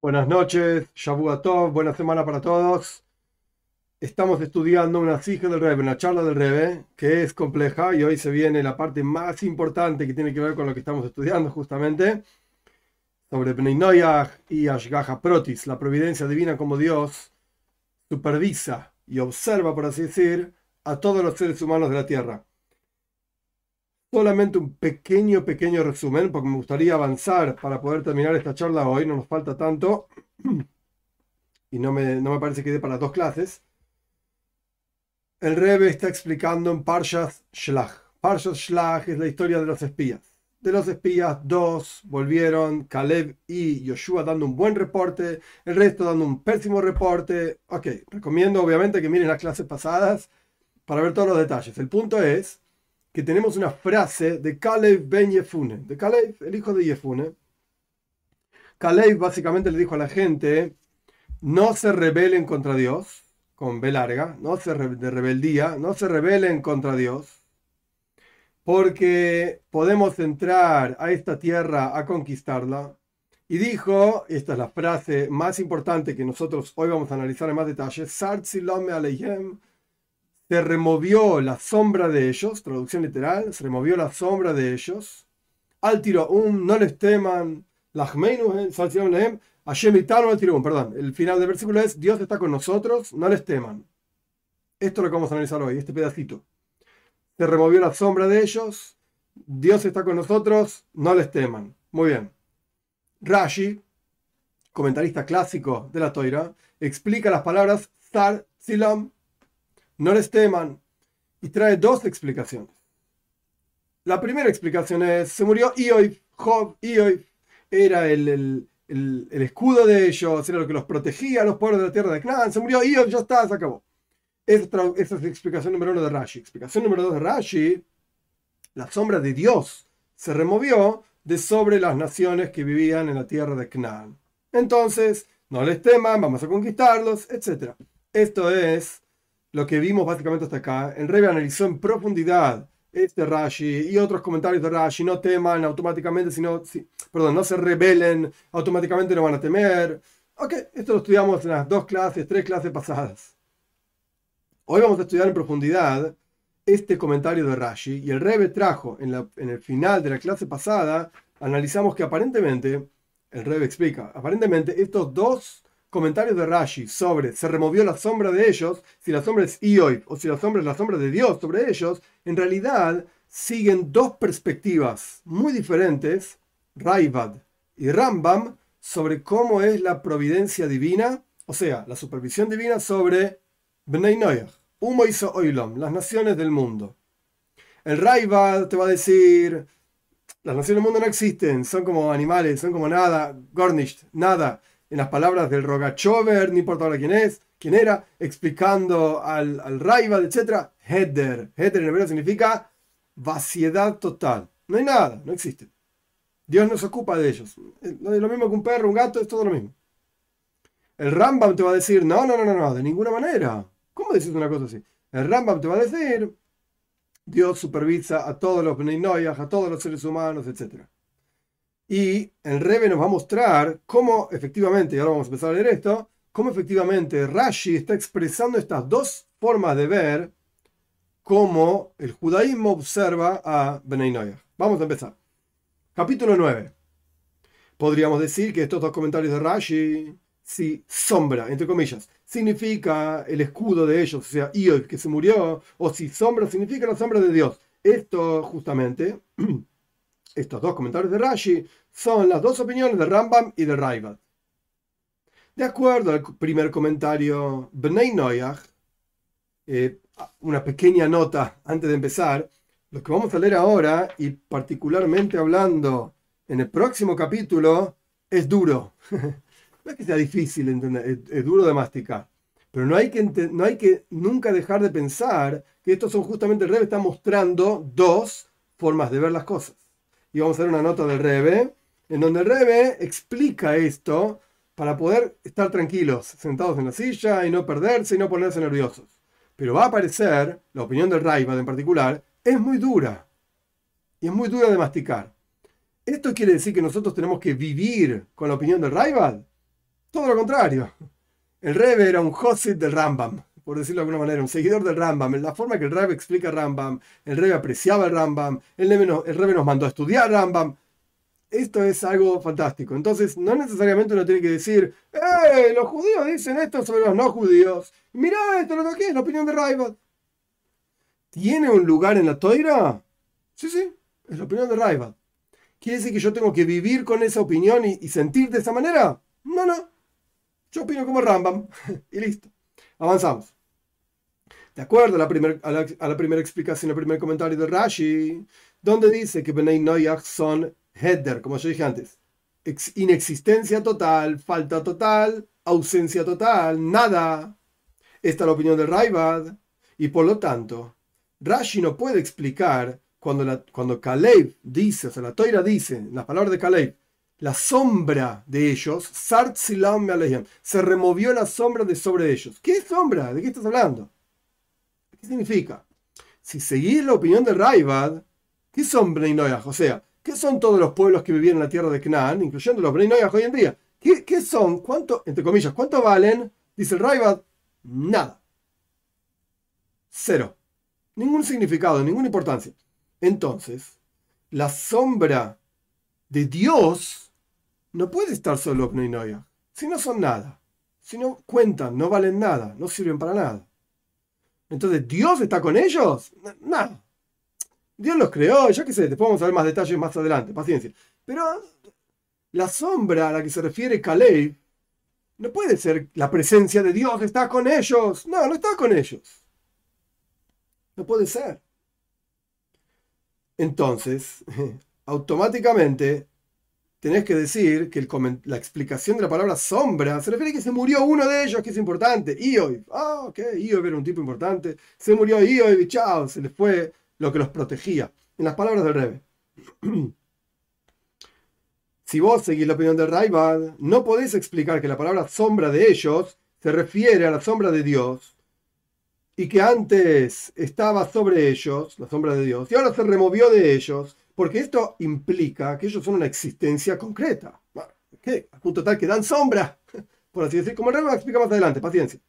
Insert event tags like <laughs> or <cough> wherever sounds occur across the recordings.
Buenas noches, Shavuot buena semana para todos. Estamos estudiando una sija del Rebe, una charla del Rebe, que es compleja y hoy se viene la parte más importante que tiene que ver con lo que estamos estudiando justamente, sobre Bnei y Ashgaha Protis, la providencia divina como Dios supervisa y observa, por así decir, a todos los seres humanos de la tierra solamente un pequeño, pequeño resumen, porque me gustaría avanzar para poder terminar esta charla hoy, no nos falta tanto, y no me, no me parece que dé para dos clases. El Rebe está explicando en Parshas Shlach. Parshas Shlach es la historia de los espías. De los espías, dos volvieron, Caleb y Yoshua dando un buen reporte, el resto dando un pésimo reporte. Ok, recomiendo obviamente que miren las clases pasadas para ver todos los detalles. El punto es que tenemos una frase de Caleb ben Yefune, de Caleb, el hijo de Yefune. Caleb básicamente le dijo a la gente, no se rebelen contra Dios, con B larga, no se de rebeldía, no se rebelen contra Dios, porque podemos entrar a esta tierra a conquistarla. Y dijo, esta es la frase más importante que nosotros hoy vamos a analizar en más detalle, Sartzilome Aleyhem, se removió la sombra de ellos, traducción literal, se removió la sombra de ellos. Al tiro um, no les teman, perdón. El final del versículo es: Dios está con nosotros, no les teman. Esto es lo que vamos a analizar hoy, este pedacito. Se removió la sombra de ellos, Dios está con nosotros, no les teman. Muy bien. Rashi, comentarista clásico de la Toira, explica las palabras Sar Silam no les teman. Y trae dos explicaciones. La primera explicación es, se murió Ioy, Job, Ioy, era el, escudo de ellos, era lo que los protegía a los pueblos de la tierra de Canaán, se murió Ioy, ya está, se acabó. Esa, es la explicación número uno de Rashi. Explicación número dos de Rashi, la sombra de Dios se removió de sobre las naciones que vivían en la tierra de Canaán. Entonces, no les teman, vamos a conquistarlos, etc. Esto es lo que vimos básicamente hasta acá. El Rebe analizó en profundidad este Rashi y otros comentarios de Rashi. No teman automáticamente, sino, perdón, no se rebelen automáticamente, no van a temer. Ok, esto lo estudiamos en las dos clases, tres clases pasadas. Hoy vamos a estudiar en profundidad este comentario de Rashi y el Rebe trajo en, la, en el final de la clase pasada, analizamos que aparentemente, el Rebe explica, aparentemente estos dos comentarios de Rashi sobre se removió la sombra de ellos, si la sombra es Ioy o si la sombra es la sombra de Dios sobre ellos, en realidad siguen dos perspectivas muy diferentes, Raivad y Rambam, sobre cómo es la providencia divina, o sea, la supervisión divina sobre Bnei Noyach, Humo y Oilom, las naciones del mundo. El Raivad te va a decir, las naciones del mundo no existen, son como animales, son como nada, Gornisht, nada en las palabras del Rogachover, no importa ahora quién es, quién era, explicando al, al Raibad, etc. Heder. Heder en hebreo significa vaciedad total. No hay nada, no existe. Dios no se ocupa de ellos. Lo mismo que un perro, un gato, es todo lo mismo. El Rambam te va a decir, no, no, no, no, no, de ninguna manera. ¿Cómo decís una cosa así? El Rambam te va a decir, Dios supervisa a todos los Bnei a todos los seres humanos, etcétera. Y el Rebe nos va a mostrar cómo efectivamente, y ahora vamos a empezar a leer esto, cómo efectivamente Rashi está expresando estas dos formas de ver cómo el judaísmo observa a Benay Vamos a empezar. Capítulo 9. Podríamos decir que estos dos comentarios de Rashi, si sombra, entre comillas, significa el escudo de ellos, o sea, Iob que se murió, o si sombra significa la sombra de Dios. Esto justamente <clears throat> estos dos comentarios de Rashi son las dos opiniones de Rambam y de Raivat. De acuerdo al primer comentario, Bnei Noyach, eh, una pequeña nota antes de empezar, lo que vamos a leer ahora, y particularmente hablando en el próximo capítulo, es duro. <laughs> no es que sea difícil entender, es, duro de masticar. Pero no hay, que no hay que nunca dejar de pensar que estos son justamente, el Rebe está mostrando dos formas de ver las cosas y vamos a hacer una nota del Rebe, en donde el Rebe explica esto para poder estar tranquilos, sentados en la silla y no perderse y no ponerse nerviosos. Pero va a aparecer, la opinión del Raibad en particular, es muy dura. Y es muy dura de masticar. ¿Esto quiere decir que nosotros tenemos que vivir con la opinión del Raibad? Todo lo contrario. El Rebe era un Hosit del Rambam, por decirlo de alguna manera, un seguidor del Rambam. En la forma que el Rebe explica Rambam, el Rebe apreciaba el Rambam, el Rebe, nos, mandó a estudiar Rambam. Esto es algo fantástico. Entonces, no necesariamente uno tiene que decir, ¡eh! Los judíos dicen esto sobre los no judíos. Mirá, esto lo que es la opinión de Raibad. ¿Tiene un lugar en la toira? Sí, sí, es la opinión de Raibad. ¿Quiere decir que yo tengo que vivir con esa opinión y, sentir de esa manera? No, no. Yo opino como Rambam. <laughs> y listo. Avanzamos. De acuerdo a la, primera explicación, el primer comentario de Rashi, donde dice que Benay Noyach son Header, como yo dije antes. inexistencia total, falta total, ausencia total, nada. Esta es la opinión de Raibad. Y por lo tanto, Rashi no puede explicar cuando, la, cuando Caleb dice, o sea, la Toira dice, las palabras de Caleb, la sombra de ellos, se removió la sombra de sobre ellos. ¿Qué sombra? ¿De qué estás hablando? ¿Qué significa? Si seguís la opinión de Raibad, ¿qué son Bnei O sea, ¿qué son todos los pueblos que vivían en la tierra de Canaán, incluyendo los Bnei hoy en día? ¿Qué, ¿Qué, son? ¿Cuánto, entre comillas, cuánto valen? Dice el Raibad, nada. Cero. Ningún significado, ninguna importancia. Entonces, la sombra de Dios no puede estar solo Pneinoia. Si no son nada. Si no cuentan, no valen nada, no sirven para nada. Entonces, ¿Dios está con ellos? Nada. Dios los creó, ya que sé, después vamos a ver más detalles más adelante, paciencia. Pero la sombra a la que se refiere Caleb no puede ser la presencia de Dios está con ellos. No, no está con ellos. No puede ser. Entonces, <laughs> automáticamente tenés que decir que la explicación de la palabra sombra se refiere a que se murió uno de ellos, que es importante, Iob. Ah, ok, Iob era un tipo importante. Se murió Iob y chao, se le fue lo que los protegía. En las palabras del Rebe. <clears throat> si vos seguís la opinión de Raibad, no podés explicar que la palabra sombra de ellos se refiere a la sombra de Dios y que antes estaba sobre ellos, la sombra de Dios, y ahora se removió de ellos, porque esto implica que ellos son una existencia concreta. ¿Qué? A punto tal que dan sombra, <laughs> por así decir, como el a explica más adelante, paciencia.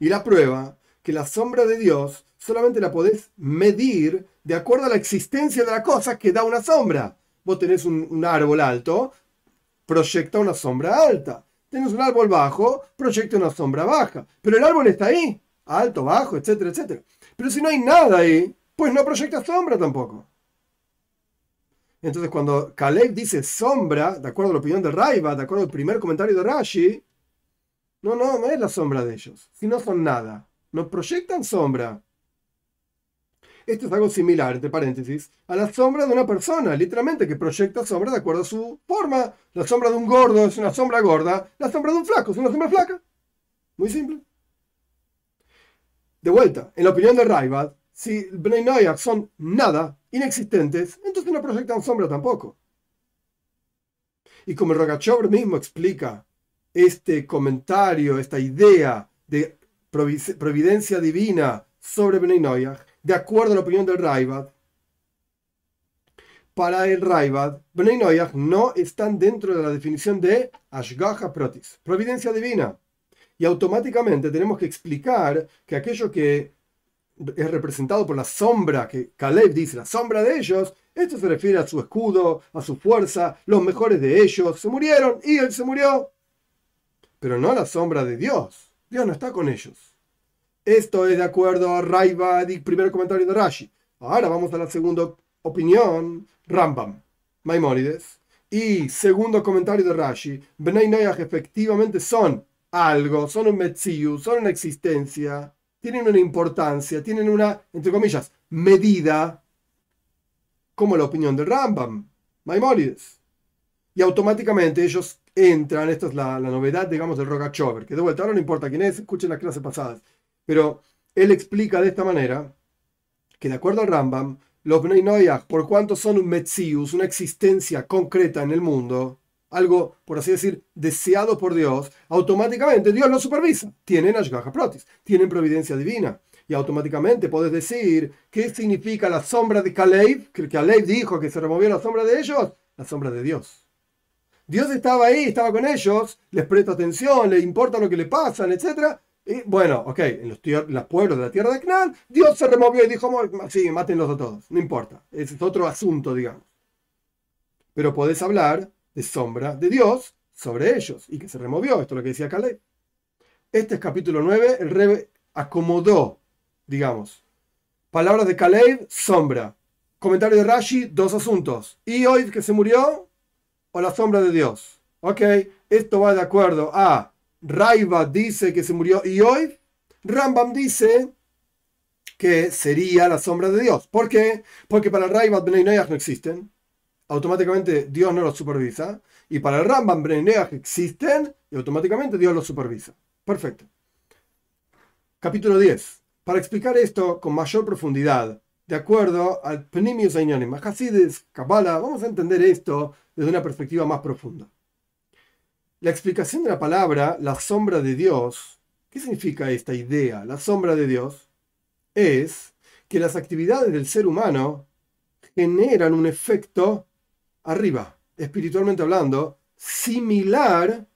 Y la prueba que la sombra de Dios solamente la podés medir de acuerdo a la existencia de la cosa que da una sombra. Vos tenés un, un árbol alto, proyecta una sombra alta. Tenés un árbol bajo, proyecta una sombra baja. Pero el árbol está ahí alto, bajo, etcétera, etcétera. Pero si no hay nada ahí, pues no proyecta sombra tampoco. Entonces, cuando Caleb dice sombra, de acuerdo a la opinión de Raiva, de acuerdo al primer comentario de Rashi, no, no, no es la sombra de ellos, si no son nada. No proyectan sombra. Esto es algo similar, entre paréntesis, a la sombra de una persona, literalmente, que proyecta sombra de acuerdo a su forma. La sombra de un gordo es una sombra gorda, la sombra de un flaco es una sombra flaca. Muy simple. De vuelta, en la opinión de Raibad, si Bnei Noyak son nada, inexistentes, entonces no proyectan sombra tampoco. Y como Rogachov mismo explica este comentario, esta idea de providencia divina sobre Bnei Noyak, de acuerdo a la opinión del Raibad, para el Raibad, Bnei Noyak no están dentro de la definición de Ashgaha Protis, providencia divina y automáticamente tenemos que explicar que aquello que es representado por la sombra, que Caleb dice, la sombra de ellos, esto se refiere a su escudo, a su fuerza, los mejores de ellos se murieron y él se murió. Pero no la sombra de Dios. Dios no está con ellos. Esto es de acuerdo a Raibad y primer comentario de Rashi. Ahora vamos a la segunda opinión, Rambam, Maimónides. Y segundo comentario de Rashi, Benay efectivamente son algo, son un Metziu, son una existencia, tienen una importancia, tienen una, entre comillas, medida, como la opinión de Rambam, Maimonides. Y automáticamente ellos entran, esta es la, novedad, digamos, del Rogachover, que de vuelta ahora no importa quién es, escuchen las clases pasadas, pero él explica de esta manera que de acuerdo al Rambam, los Bnei por cuanto son un Metzius, una existencia concreta en el mundo, algo, por así decir, deseado por Dios, automáticamente Dios lo supervisa. Tienen Ashgaha Protis, tienen providencia divina. Y automáticamente puedes decir, ¿qué significa la sombra de Caleb? Que Caleb dijo que se removió la sombra de ellos, la sombra de Dios. Dios estaba ahí, estaba con ellos, les presta atención, les importa lo que le pasan, etc. Y bueno, ok, en los, los pueblos de la tierra de Canaán, Dios se removió y dijo, sí, mátenlos a todos, no importa, es otro asunto, digamos. Pero podés hablar de sombra de Dios sobre ellos y que se removió, esto es lo que decía Caleb. Este es capítulo 9, el rey acomodó, digamos, palabras de Caleb, sombra. Comentario de Rashi, dos asuntos. ¿Y hoy que se murió o la sombra de Dios? Ok, esto va de acuerdo a Raiva dice que se murió y hoy Rambam dice que sería la sombra de Dios. ¿Por qué? Porque para Raiva Bnei no existen. Automáticamente Dios no los supervisa. Y para el Rambam Bnei existen y automáticamente Dios los supervisa. Perfecto. Capítulo 10. Para explicar esto con mayor profundidad, de acuerdo al Pnimius Ainyonim, Hasides, Kabbalah, vamos a entender esto desde una perspectiva más profunda. La explicación de la palabra, la sombra de Dios, ¿qué significa esta idea? La sombra de Dios es que las actividades del ser humano generan un efecto arriba, espiritualmente hablando, similar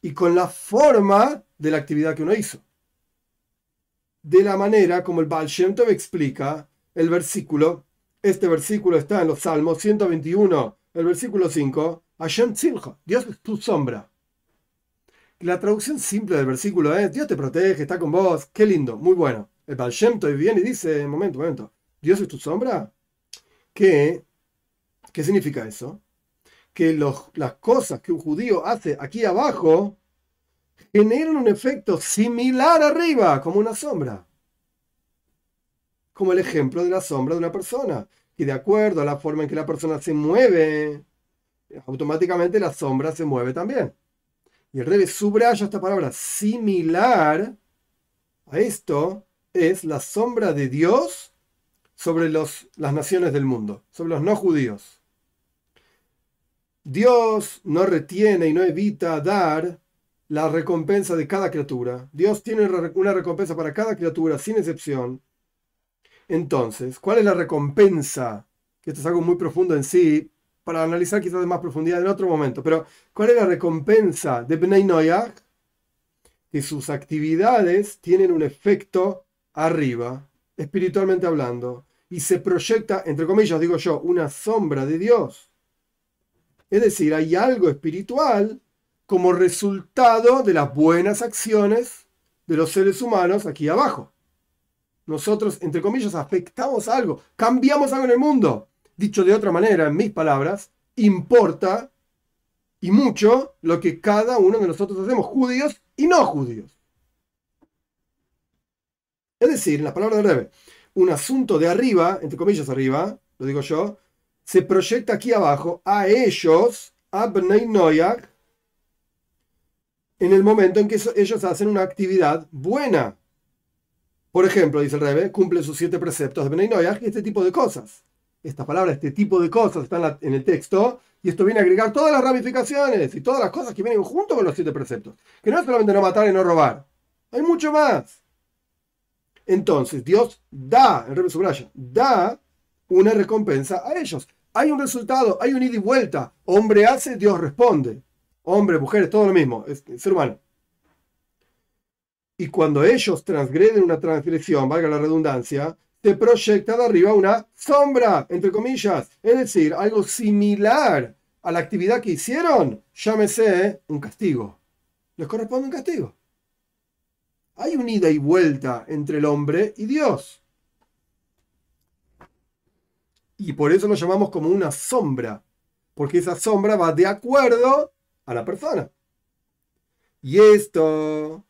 y con la forma de la actividad que uno hizo. De la manera como el Baal Tov explica el versículo, este versículo está en los Salmos 121, el versículo 5, Hashem Tzilcha, Dios es tu sombra. La traducción simple del versículo es, Dios te protege, está con vos, qué lindo, muy bueno. El Baal Shem Tov viene y dice, momento, momento, ¿Dios es tu sombra? ¿Qué, qué significa eso? Que los, las cosas que un judío hace aquí abajo generan un efecto similar arriba, como una sombra. Como el ejemplo de la sombra de una persona. Y de acuerdo a la forma en que la persona se mueve, automáticamente la sombra se mueve también. Y el rey subraya esta palabra similar a esto es la sombra de Dios sobre los, las naciones del mundo, sobre los no judíos. Dios no retiene y no evita dar la recompensa de cada criatura. Dios tiene una recompensa para cada criatura, sin excepción. Entonces, ¿cuál es la recompensa? Esto es algo muy profundo en sí, para analizar quizás de más profundidad en otro momento. Pero, ¿cuál es la recompensa de Bnei Noyach? Que sus actividades tienen un efecto arriba, espiritualmente hablando, y se proyecta, entre comillas, digo yo, una sombra de Dios. Es decir, hay algo espiritual como resultado de las buenas acciones de los seres humanos aquí abajo. Nosotros, entre comillas, afectamos algo, cambiamos algo en el mundo. Dicho de otra manera, en mis palabras, importa y mucho lo que cada uno de nosotros hacemos, judíos y no judíos. Es decir, en las palabras de Rebe, un asunto de arriba, entre comillas arriba, lo digo yo, se proyecta aquí abajo a ellos, a Bnei Noyak, en el momento en que ellos hacen una actividad buena. Por ejemplo, dice el Rebe, cumple sus siete preceptos de Benay y este tipo de cosas. Esta palabra, este tipo de cosas, están en, el texto y esto viene a agregar todas las ramificaciones y todas las cosas que vienen junto con los siete preceptos. Que no es solamente no matar y no robar. Hay mucho más. Entonces, Dios da, el Rebe Subraya, da una recompensa a ellos. Hay un resultado, hay un ida y vuelta. Hombre hace, Dios responde. Hombres, mujeres, todo lo mismo, ser humano. Y cuando ellos transgreden una transgresión, valga la redundancia, te proyecta de arriba una sombra, entre comillas, es decir, algo similar a la actividad que hicieron, llámese un castigo. Les corresponde un castigo. Hay un ida y vuelta entre el hombre y Dios. Y por eso lo llamamos como una sombra, porque esa sombra va de acuerdo a la persona. Y esto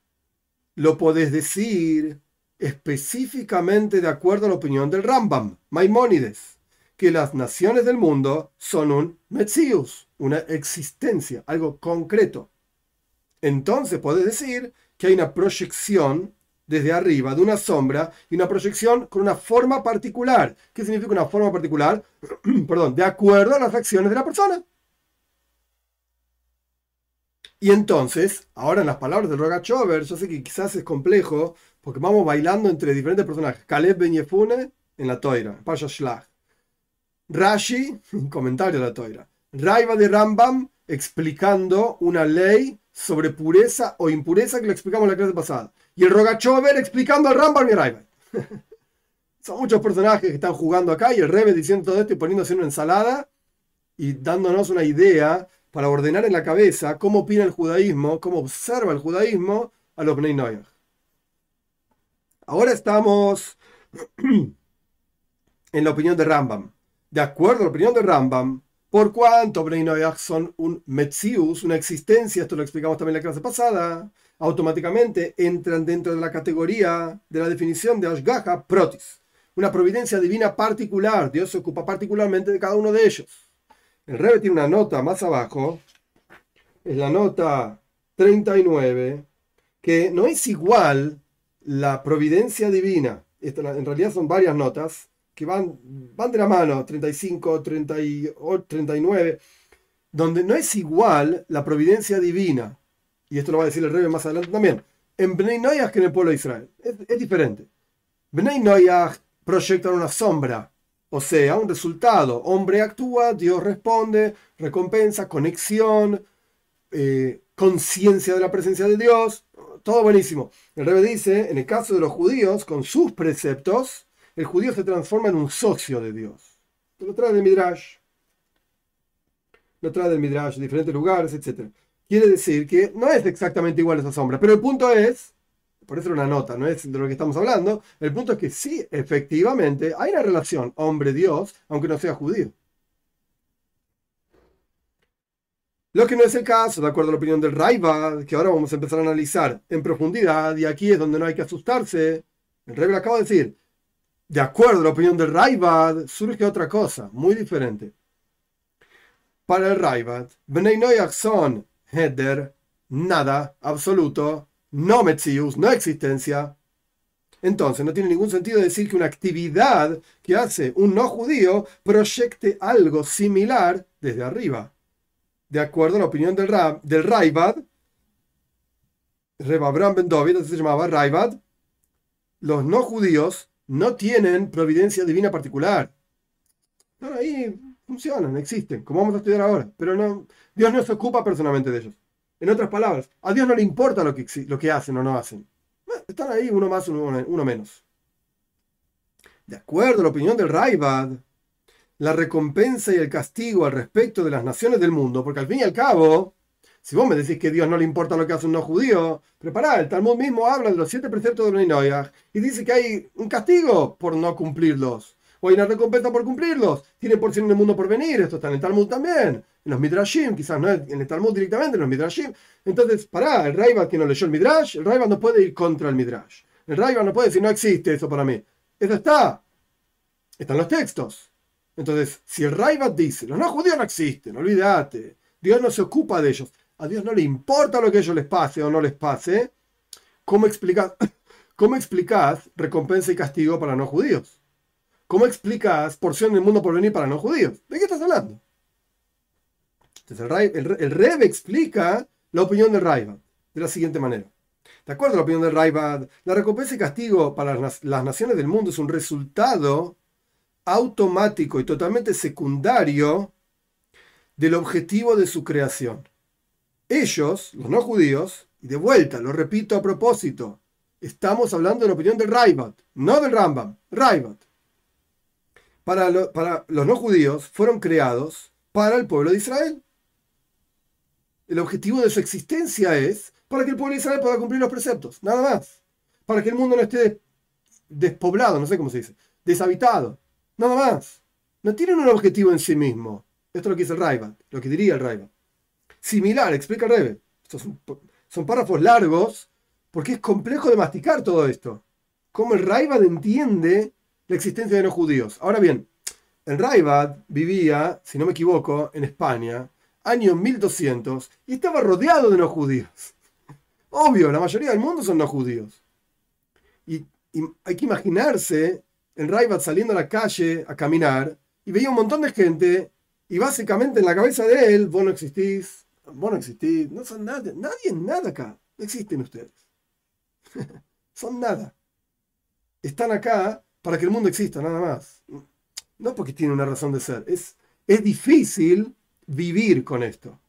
lo podés decir específicamente de acuerdo a la opinión del Rambam, Maimónides, que las naciones del mundo son un Metzius, una existencia, algo concreto. Entonces podés decir que hay una proyección desde arriba de una sombra y una proyección con una forma particular. ¿Qué significa una forma particular? <clears throat> Perdón, de acuerdo a las acciones de la persona. Y entonces, ahora en las palabras del Rogachover, yo sé que quizás es complejo, porque vamos bailando entre diferentes personajes. Caleb Ben Yefune en la Toira, Pasha Shlach. Rashi, comentario de la Toira. Raiva de Rambam explicando una ley sobre pureza o impureza que lo explicamos en la clase pasada. Y el Rogachover explicando al Rambam y Raiva. Son muchos personajes que están jugando acá y el Rebe diciendo todo esto y poniéndose una ensalada y dándonos una idea para ordenar en la cabeza cómo opina el judaísmo, cómo observa el judaísmo a los Bnei Noyach. Ahora estamos <clears throat> en la opinión de Rambam. De acuerdo a la opinión de Rambam, por cuanto Bnei Noyach son un Metzius, una existencia, esto lo explicamos también en la clase pasada, automáticamente entran dentro de la categoría de la definición de Ashgaha Protis, una providencia divina particular. Dios se ocupa particularmente de cada uno de ellos. El Rebbe tiene una nota más abajo, es la nota 39, que no es igual la providencia divina. en realidad son varias notas que van, van de la mano, 35, 38, 39, donde no es igual la providencia divina, y esto lo va a decir el Rebbe más adelante también, en Bnei Noyach que en el pueblo de Israel. Es, diferente. Bnei Noyach proyectan una sombra o sea, un resultado. Hombre actúa, Dios responde, recompensa, conexión, eh, conciencia de la presencia de Dios. Todo buenísimo. El Rebe dice, en el caso de los judíos, con sus preceptos, el judío se transforma en un socio de Dios. Lo trae del Midrash. Lo trae del Midrash de diferentes lugares, etc. Quiere decir que no es exactamente igual esa sombra, pero el punto es por eso era una nota, no es de lo que estamos hablando. El punto es que sí, efectivamente, hay una relación hombre-Dios, aunque no sea judío. Lo que no es el caso, de acuerdo a la opinión del Raibad, que ahora vamos a empezar a analizar en profundidad, y aquí es donde no hay que asustarse. El Raibad acaba de decir, de acuerdo a la opinión del Raibad, surge otra cosa, muy diferente. Para el Raibad, Bnei Noyach son Heder, nada, absoluto, no Metzius, no existencia, entonces no tiene ningún sentido decir que una actividad que hace un no judío proyecte algo similar desde arriba. De acuerdo a la opinión del, Rab, del Raibad, Reb Abraham Ben David, se llamaba Raibad, los no judíos no tienen providencia divina particular. Ahí, funcionan, existen, como vamos a estudiar ahora, pero no, Dios no se ocupa personalmente de ellos. En otras palabras, a Dios no le importa lo que, lo que hacen o no hacen. Están ahí uno más, uno, uno menos. De acuerdo a la opinión del Raibad, la recompensa y el castigo al respecto de las naciones del mundo, porque al fin y al cabo, si vos me decís que a Dios no le importa lo que hace un no judío, prepará, el Talmud mismo habla de los siete preceptos de Bnei y dice que hay un castigo por no cumplirlos, o hay una recompensa por cumplirlos. Tienen porción en el mundo por venir, esto está en el Talmud también en los Midrashim, quizás no en el Talmud directamente, en los Midrashim. Entonces, pará, el Raiva que no leyó el Midrash, el Raiva no puede ir contra el Midrash. El Raiva no puede decir, no existe eso para mí. Eso está. Están los textos. Entonces, si el Raiva dice, los no judíos no existen, olvídate. Dios no se ocupa de ellos. A Dios no le importa lo que a ellos les pase o no les pase. ¿Cómo explicas, <coughs> cómo explicas recompensa y castigo para no judíos? ¿Cómo explicas porción del mundo por venir para no judíos? ¿De qué estás hablando? Entonces el, Rebe explica la opinión de Raibad de la siguiente manera. De acuerdo la opinión de Raibad, la recompensa y castigo para las, naciones del mundo es un resultado automático y totalmente secundario del objetivo de su creación. Ellos, los no judíos, y de vuelta, lo repito a propósito, estamos hablando de la opinión del Raibad, no del Rambam, Raibad. Para, los no judíos fueron creados para el pueblo de Israel el objetivo de su existencia es para que el pueblo de Israel pueda cumplir los preceptos, nada más. Para que el mundo no esté despoblado, no sé cómo se dice, deshabitado, nada más. No tienen un objetivo en sí mismo. Esto es lo que dice el Raiva, lo que diría el Raiva. Similar, explica el Rebe. Estos son, párrafos largos porque es complejo de masticar todo esto. Cómo el Raibad entiende la existencia de los judíos. Ahora bien, el Raibad vivía, si no me equivoco, en España año 1200, y estaba rodeado de no judíos. <laughs> Obvio, la mayoría del mundo son no judíos. Y, hay que imaginarse en Raibat saliendo a la calle a caminar y veía un montón de gente y básicamente en la cabeza de él, vos no existís, vos no existís, no son nada, nadie nada acá, no existen ustedes. <laughs> son nada. Están acá para que el mundo exista, nada más. No porque tiene una razón de ser. Es, es difícil vivir con esto.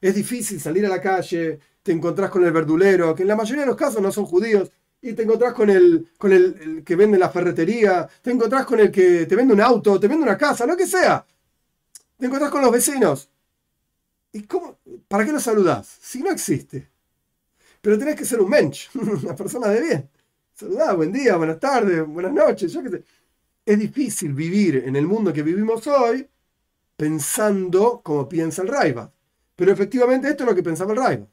es difícil salir a la calle, te encontrás con el verdulero, que en la mayoría de los casos no son judíos, y te encontrás con el, con el, que vende la ferretería, te encontrás con el que te vende un auto, te vende una casa, lo que sea. Te encontrás con los vecinos. ¿Y cómo? ¿Para qué lo saludás? Si no existe. Pero tenés que ser un mensch, <laughs> una persona de bien. Saludá, buen día, buenas tardes, buenas noches, yo qué sé. Es difícil vivir en el mundo que vivimos hoy pensando como piensa el Raiva. Pero efectivamente esto es lo que pensaba el Raiva.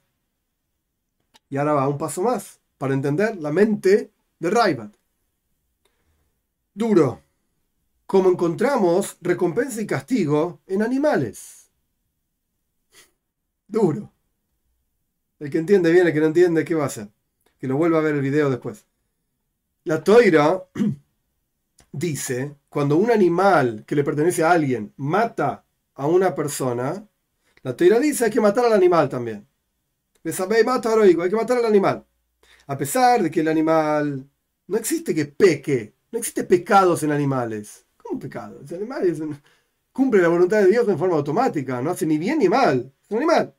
Y ahora va un paso más para entender la mente de Raibat. Duro. Como encontramos recompensa y castigo en animales. Duro. El que entiende bien, el que no entiende, ¿qué va a hacer? Que lo vuelva a ver el video después. La toira <clears throat> dice, cuando un animal que le pertenece a alguien mata a una persona, la toira dice hay que matar al animal también. Hay que matar al animal. A pesar de que el animal no existe que peque, no existe pecados en animales. ¿Cómo pecado? El animal cumple la voluntad de Dios en forma automática, no hace ni bien ni mal. Es un animal.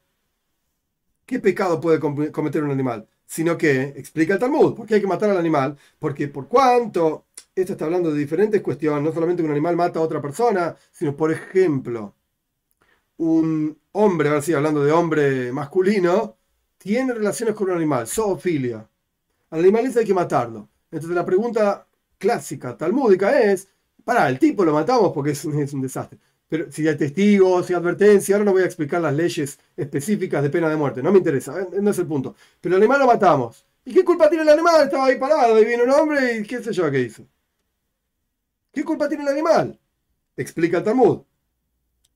¿Qué pecado puede cometer un animal? Sino que, explica el Talmud, ¿por qué hay que matar al animal? Porque por cuanto, esto está hablando de diferentes cuestiones, no solamente que un animal mata a otra persona, sino, por ejemplo, un hombre, a ver si hablando de hombre masculino, tiene relaciones con un animal, zoofilia. Al animal hay que matarlo. Entonces la pregunta clásica, talmúdica es, para, el tipo lo matamos porque es un desastre. Pero si hay testigos, si hay advertencia, ahora no voy a explicar las leyes específicas de pena de muerte, no me interesa, eh, no es el punto. Pero el animal lo matamos. ¿Y qué culpa tiene el animal? Estaba ahí parado y viene un hombre y qué sé yo qué hizo. ¿Qué culpa tiene el animal? Explica el Talmud.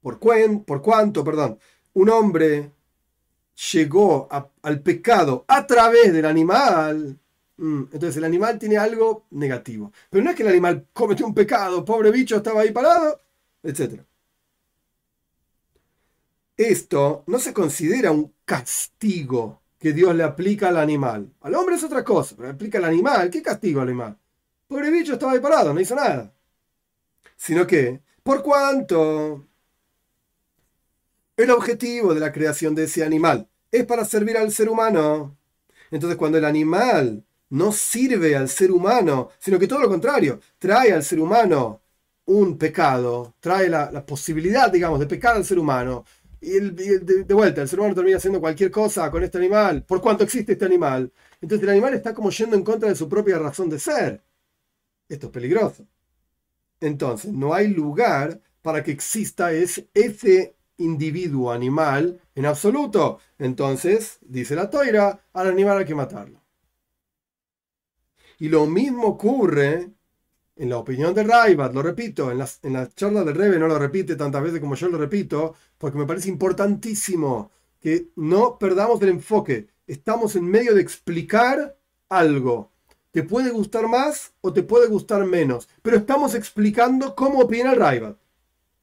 ¿Por, por cuánto, perdón, un hombre llegó al pecado a través del animal, mm, entonces el animal tiene algo negativo. Pero no es que el animal cometió un pecado, pobre bicho estaba ahí parado, etc. Esto no se considera un castigo que Dios le aplica al animal. Al hombre es otra cosa, pero aplica al animal. ¿Qué castigo al animal? Pobre bicho estaba ahí parado, no hizo nada. Sino que, por cuanto el objetivo de la creación de ese animal es para servir al ser humano. Entonces cuando el animal no sirve al ser humano, sino que todo lo contrario, trae al ser humano un pecado, trae la, posibilidad, digamos, de pecar al ser humano, y, de, vuelta, el ser humano termina haciendo cualquier cosa con este animal, por cuanto existe este animal. Entonces el animal está como yendo en contra de su propia razón de ser. Esto es peligroso. Entonces, no hay lugar para que exista ese, ese individuo animal en absoluto. Entonces, dice la toira, al animal hay que matarlo. Y lo mismo ocurre en la opinión de Raibat, lo repito, en las, en las charlas del Rebe no lo repite tantas veces como yo lo repito, porque me parece importantísimo que no perdamos el enfoque. Estamos en medio de explicar algo. Te puede gustar más o te puede gustar menos, pero estamos explicando cómo opina el Raibat.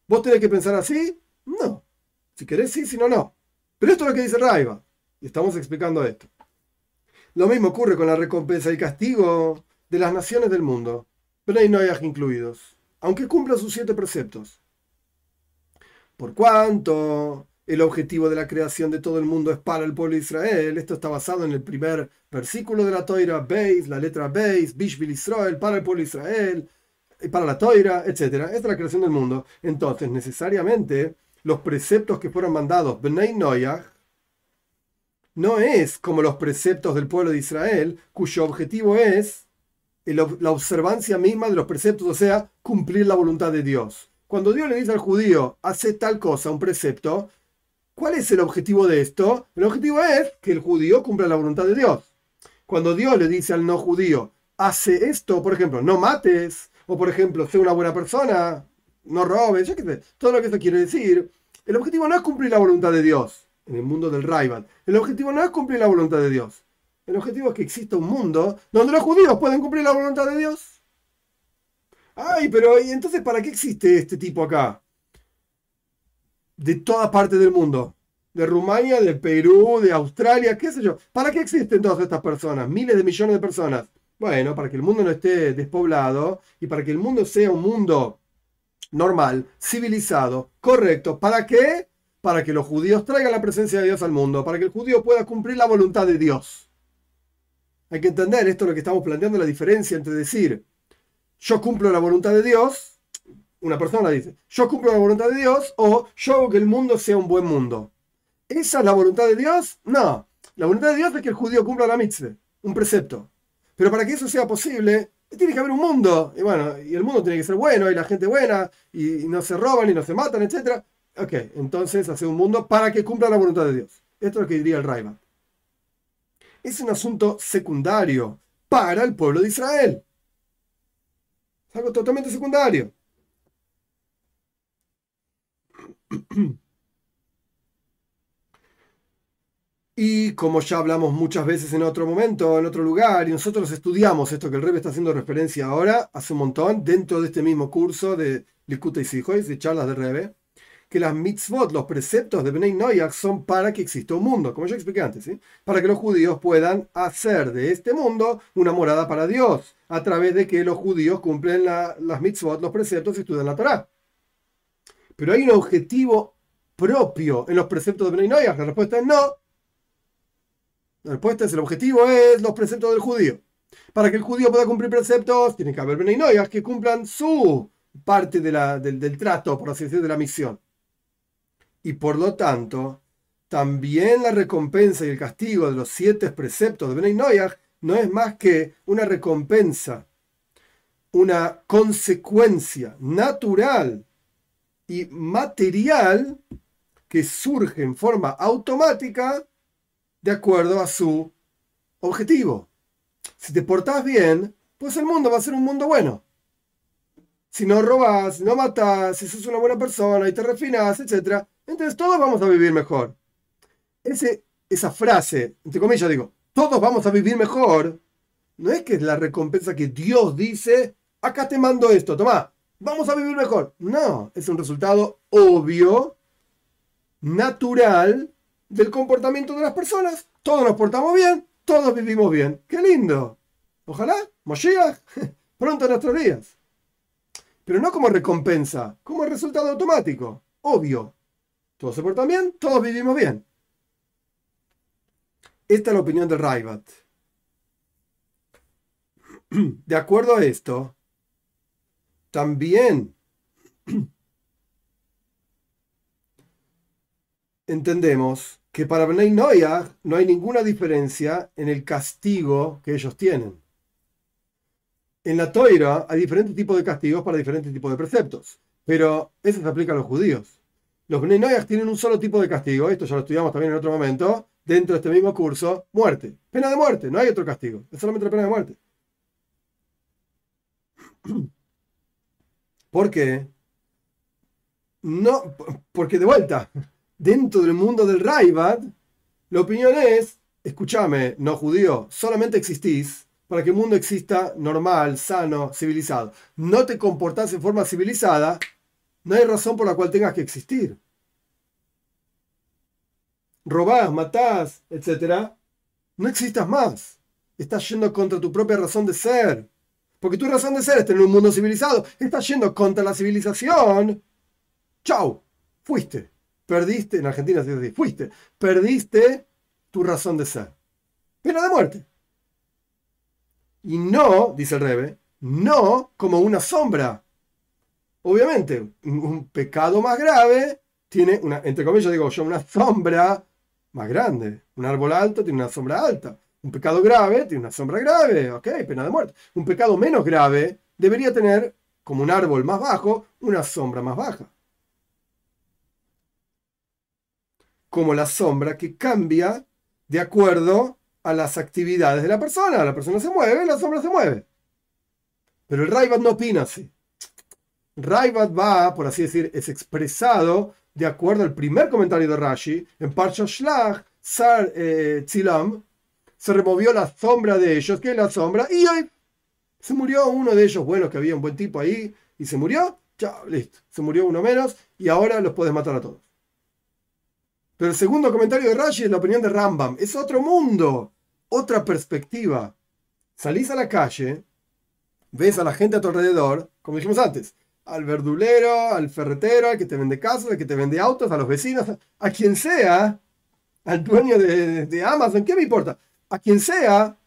¿Vos tenés que pensar así? No. Si querés, sí, si no, no. Pero esto es lo que dice Raiva. Y estamos explicando esto. Lo mismo ocurre con la recompensa y castigo de las naciones del mundo. Pero ahí no hay incluidos. Aunque cumpla sus siete preceptos. Por cuanto el objetivo de la creación de todo el mundo es para el pueblo de Israel. Esto está basado en el primer versículo de la Toira, Beis, la letra Beis, Bishvil Israel, para el pueblo de Israel, para la Toira, etc. Esta es la creación del mundo. Entonces, necesariamente, los preceptos que fueron mandados, Bnei Noyah, no es como los preceptos del pueblo de Israel, cuyo objetivo es la observancia misma de los preceptos, o sea, cumplir la voluntad de Dios. Cuando Dios le dice al judío, hace tal cosa, un precepto, ¿cuál es el objetivo de esto? El objetivo es que el judío cumpla la voluntad de Dios. Cuando Dios le dice al no judío, hace esto, por ejemplo, no mates, o por ejemplo, sé una buena persona, no robes, yo todo lo que eso quiere decir. El objetivo no es cumplir la voluntad de Dios en el mundo del rival. El objetivo no es cumplir la voluntad de Dios. El objetivo es que exista un mundo donde los judíos pueden cumplir la voluntad de Dios. Ay, pero ¿y entonces para qué existe este tipo acá? De toda parte del mundo. De Rumania, de Perú, de Australia, qué sé yo. ¿Para qué existen todas estas personas? Miles de millones de personas. Bueno, para que el mundo no esté despoblado y para que el mundo sea un mundo normal, civilizado, correcto. ¿Para qué? para que los judíos traigan la presencia de Dios al mundo, para que el judío pueda cumplir la voluntad de Dios. Hay que entender esto lo que estamos planteando, la diferencia entre decir, yo cumplo la voluntad de Dios, una persona dice, yo cumplo la voluntad de Dios, o yo hago que el mundo sea un buen mundo. ¿Esa es la voluntad de Dios? No. La voluntad de Dios es que el judío cumpla la mitzvah, un precepto. Pero para que eso sea posible, tiene que haber un mundo. Y bueno, y el mundo tiene que ser bueno, y la gente buena, y, no se roban, y no se matan, etc. Ok, entonces hace un mundo para que cumpla la voluntad de Dios. Esto es lo que diría el Raiva. Es un asunto secundario para el pueblo de Israel. Es algo totalmente secundario. Y como ya hablamos muchas veces en otro momento, en otro lugar, y nosotros estudiamos esto que el Rebe está haciendo referencia ahora, hace un montón, dentro de este mismo curso de Likuta y Sijois, de charlas de Rebe, que las mitzvot, los preceptos de Benay Noyak, son para que exista un mundo, como ya expliqué antes, para que los judíos puedan hacer de este mundo una morada para Dios, a través de que los judíos cumplen las mitzvot, los preceptos y estudian la Torah. Pero hay un objetivo propio en los preceptos de Benay Noyak, la respuesta es no, la respuesta es el objetivo es los preceptos del judío. Para que el judío pueda cumplir preceptos, tiene que haber Beninoyas que cumplan su parte del, trato, por así decirlo, de la misión. Y por lo tanto, también la recompensa y el castigo de los siete preceptos de Beninoyas no es más que una recompensa, una consecuencia natural y material que surge en forma automática de acuerdo a su objetivo. Si te portas bien, pues el mundo va a ser un mundo bueno. Si no robas, si no matas, si sos una buena persona y te refinas, etc., entonces todos vamos a vivir mejor. Esa frase, entre comillas digo, todos vamos a vivir mejor, no es que es la recompensa que Dios dice, acá te mando esto, toma, vamos a vivir mejor. No, es un resultado obvio, natural, del comportamiento de las personas. Todos nos portamos bien, todos vivimos bien. ¡Qué lindo! Ojalá, Moshiach, <laughs> pronto en nuestros días. Pero no como recompensa, como resultado automático, obvio. Todos se portan bien, todos vivimos bien. Esta es la opinión de Raibat. <clears throat> De acuerdo a esto, también <clears throat> entendemos que para Bnei Noyah no hay ninguna diferencia en el castigo que ellos tienen. En la Toira hay diferentes tipos de castigos para diferentes tipos de preceptos, pero eso se aplica a los judíos. Los Bnei tienen un solo tipo de castigo, esto ya lo estudiamos también en otro momento, dentro de este mismo curso, muerte. Pena de muerte, no hay otro castigo, es solamente la pena de muerte. <clears throat> ¿Por qué? No, porque de vuelta, dentro del mundo del Raibad, la opinión es, escúchame, no judío, solamente existís para que el mundo exista normal, sano, civilizado. No te comportás en forma civilizada, no hay razón por la cual tengas que existir. Robás, matás, etc. No existas más. Estás yendo contra tu propia razón de ser. Porque tu razón de ser es tener un mundo civilizado. Estás yendo contra la civilización. Chau, fuiste perdiste, en Argentina se dice fuiste, perdiste tu razón de ser. Pena de muerte. Y no, dice el Rebe, no como una sombra. Obviamente, un pecado más grave tiene una, entre comillas digo una sombra más grande. Un árbol alto tiene una sombra alta. Un pecado grave tiene una sombra grave, ok, pena de muerte. Un pecado menos grave debería tener, como un árbol más bajo, una sombra más baja. como la sombra que cambia de acuerdo a las actividades de la persona. La persona se mueve, la sombra se mueve. Pero el Raibat no opina así. Raibat va, por así decir, es expresado de acuerdo al primer comentario de Rashi, en Parsha Shlach, Sar eh, Tzilam, se removió la sombra de ellos, que es la sombra, y se murió uno de ellos, bueno, que había un buen tipo ahí, y se murió, chao, listo, se murió uno menos, y ahora los puedes matar a todos. Pero el segundo comentario de Rashi es la opinión de Rambam. Es otro mundo, otra perspectiva. Salís a la calle, ves a la gente a tu alrededor, como dijimos antes. Al verdulero, al ferretero, al que te vende casas, al que te vende autos, a los vecinos, a quien sea, al dueño de, Amazon, ¿qué me importa? A quien sea,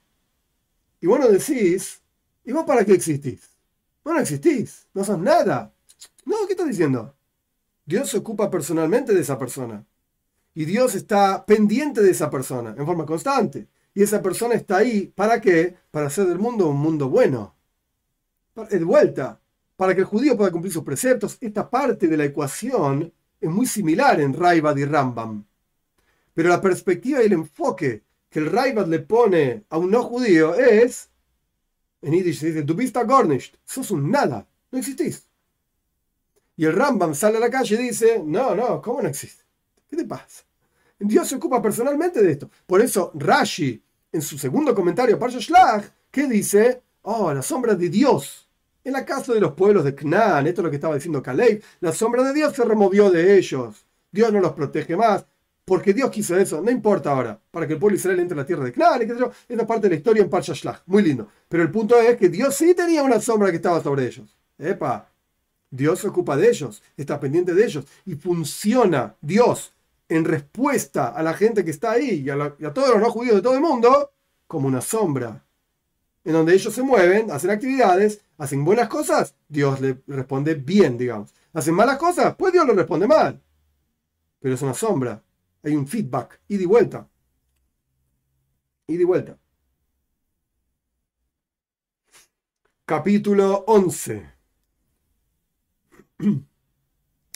y vos no decís, ¿y vos para qué existís? Vos no existís, no sos nada. No, ¿qué estás diciendo? Dios se ocupa personalmente de esa persona. Y Dios está pendiente de esa persona en forma constante. Y esa persona está ahí, ¿para qué? Para hacer del mundo un mundo bueno. De vuelta, para que el judío pueda cumplir sus preceptos. Esta parte de la ecuación es muy similar en Raibad y Rambam. Pero la perspectiva y el enfoque que el Raibad le pone a un no judío es, en Yiddish se dice, du bist garnished, sos un nada, no existís. Y el Rambam sale a la calle y dice, no, no, ¿cómo no existe? ¿Qué te pasa? Dios se ocupa personalmente de esto. Por eso Rashi, en su segundo comentario, Parsha Shlach, que dice, oh, la sombra de Dios. En la casa de los pueblos de Canaán, esto es lo que estaba diciendo Caleb, la sombra de Dios se removió de ellos. Dios no los protege más, porque Dios quiso eso, no importa ahora, para que el pueblo Israel entre en la tierra de Canaán, etc. Esta parte de la historia en Parsha Shlach, muy lindo. Pero el punto es que Dios sí tenía una sombra que estaba sobre ellos. Epa, Dios se ocupa de ellos, está pendiente de ellos y funciona Dios en respuesta a la gente que está ahí y a, todos los no judíos de todo el mundo como una sombra. En donde ellos se mueven, hacen actividades, hacen buenas cosas, Dios le responde bien, digamos. Hacen malas cosas, pues Dios le responde mal. Pero es una sombra. Hay un feedback, y de vuelta. Y de vuelta. Capítulo 11. <clears throat>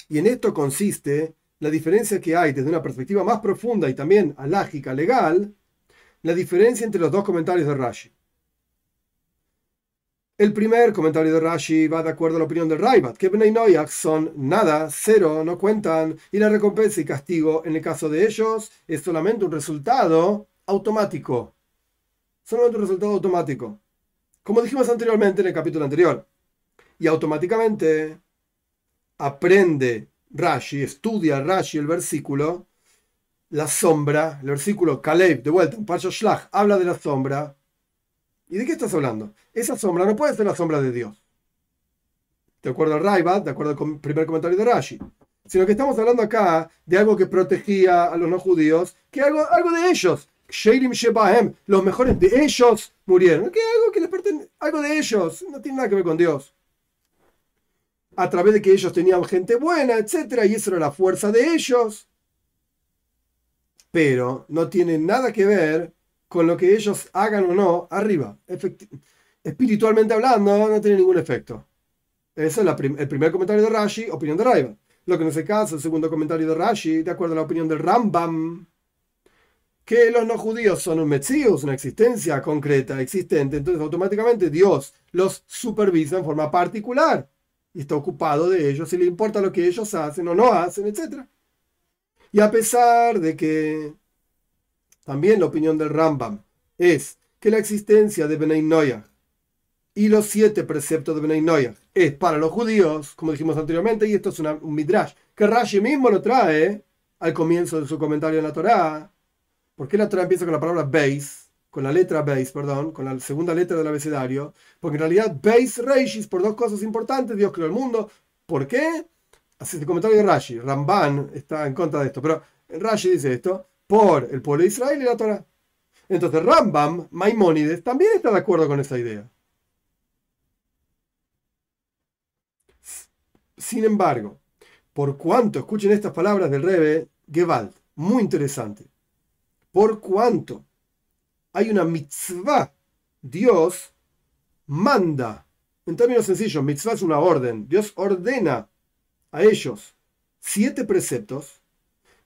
Y en esto consiste la diferencia que hay desde una perspectiva más profunda y también alágica, legal, la diferencia entre los dos comentarios de Rashi. El primer comentario de Rashi va de acuerdo a la opinión del Raibat, que Bnei Noyak son nada, cero, no cuentan, y la recompensa y castigo en el caso de ellos es solamente un resultado automático. Solamente un resultado automático. Como dijimos anteriormente en el capítulo anterior. Y automáticamente aprende Rashi, estudia Rashi el versículo, la sombra, el versículo Caleb, de vuelta, en Parsha Shlach, habla de la sombra. ¿Y de qué estás hablando? Esa sombra no puede ser la sombra de Dios. De acuerdo al Raibat, de acuerdo al primer comentario de Rashi. Sino que estamos hablando acá de algo que protegía a los no judíos, que algo, algo de ellos. Sheirim Shebahem, los mejores de ellos murieron. Que algo que les pertenece, algo de ellos, no tiene nada que ver con Dios a través de que ellos tenían gente buena, etc. Y eso era la fuerza de ellos. Pero no tiene nada que ver con lo que ellos hagan o no arriba. espiritualmente hablando, no tiene ningún efecto. Ese es el primer comentario de Rashi, opinión de Raiva. Lo que no se casa, el segundo comentario de Rashi, de acuerdo a la opinión del Rambam, que los no judíos son un metzius, una existencia concreta, existente, entonces automáticamente Dios los supervisa en forma particular y está ocupado de ellos y le importa lo que ellos hacen o no hacen, etc. Y a pesar de que también la opinión del Rambam es que la existencia de Benay y los siete preceptos de Benay es para los judíos, como dijimos anteriormente, y esto es un midrash, que Rashi mismo lo trae al comienzo de su comentario en la Torá. porque la Torá empieza con la palabra Beis? con la letra Beis, perdón, con la segunda letra del abecedario, porque en realidad Beis Reishis, por dos cosas importantes, Dios creó el mundo. ¿Por qué? Así el comentario de Rashi, Ramban está en contra de esto, pero Rashi dice esto, por el pueblo de Israel y la Torah. Entonces Rambam, Maimónides, también está de acuerdo con esa idea. Sin embargo, por cuanto, escuchen estas palabras del Rebe Gewalt, muy interesante, por cuanto hay una mitzvah. Dios manda. En términos sencillos, mitzvah es una orden. Dios ordena a ellos siete preceptos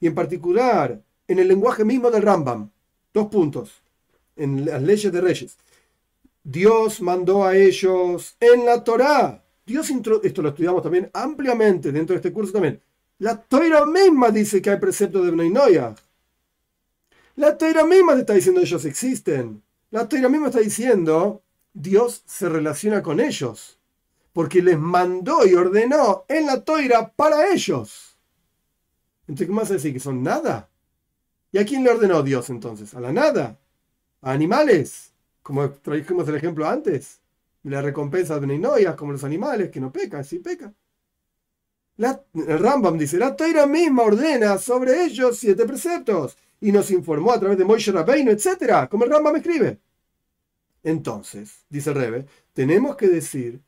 y en particular en el lenguaje mismo del Rambam. Dos puntos. En las leyes de reyes. Dios mandó a ellos en la Torá. Dios esto lo estudiamos también ampliamente dentro de este curso también. La Torah misma dice que hay preceptos de Bnei la Torah misma está diciendo ellos existen. La Torah misma está diciendo Dios se relaciona con ellos. Porque les mandó y ordenó en la toira para ellos. Entonces, ¿qué más decir? ¿Que son nada? ¿Y a quién le ordenó Dios entonces? ¿A la nada? ¿A animales? Como trajimos el ejemplo antes. La recompensa de Neinoia, como los animales que no pecan, sí pecan. el Rambam dice, la Toira misma ordena sobre ellos siete preceptos y nos informó a través de Moishe Rabbeinu, etc., como el Rambam escribe. Entonces, dice Rebe, tenemos que decir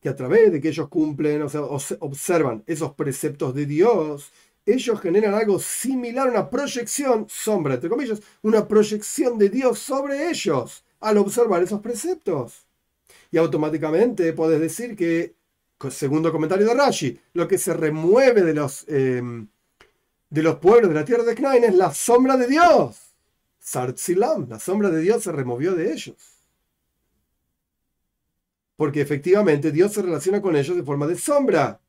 que a través de que ellos cumplen, o sea, observan esos preceptos de Dios, ellos generan algo similar una proyección, sombra, entre comillas, una proyección de Dios sobre ellos al observar esos preceptos. Y automáticamente puedes decir que, segundo comentario de Rashi, lo que se remueve de los, em, de los pueblos de la tierra de Knain es la sombra de Dios. Sartzilam, la sombra de Dios se removió de ellos. Porque efectivamente Dios se relaciona con ellos de forma de sombra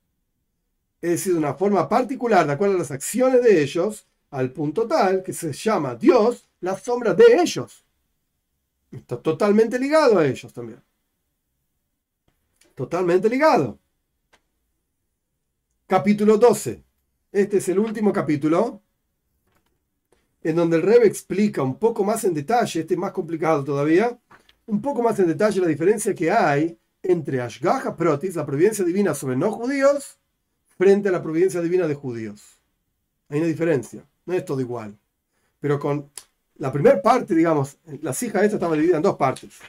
es decir, de una forma particular, de acuerdo a las acciones de ellos, al punto tal que se llama Dios la sombra de ellos. Está totalmente ligado a ellos también. Totalmente ligado. Capítulo 12. Este es el último capítulo en donde el Rebbe explica un poco más en detalle, este es más complicado todavía, un poco más en detalle la diferencia que hay entre Ashgaha Protis, la providencia divina sobre no judíos, frente a la providencia divina de judíos. Hay una diferencia, no es todo igual. Pero con la primera parte, digamos, la hijas esta estaba dividida en dos partes.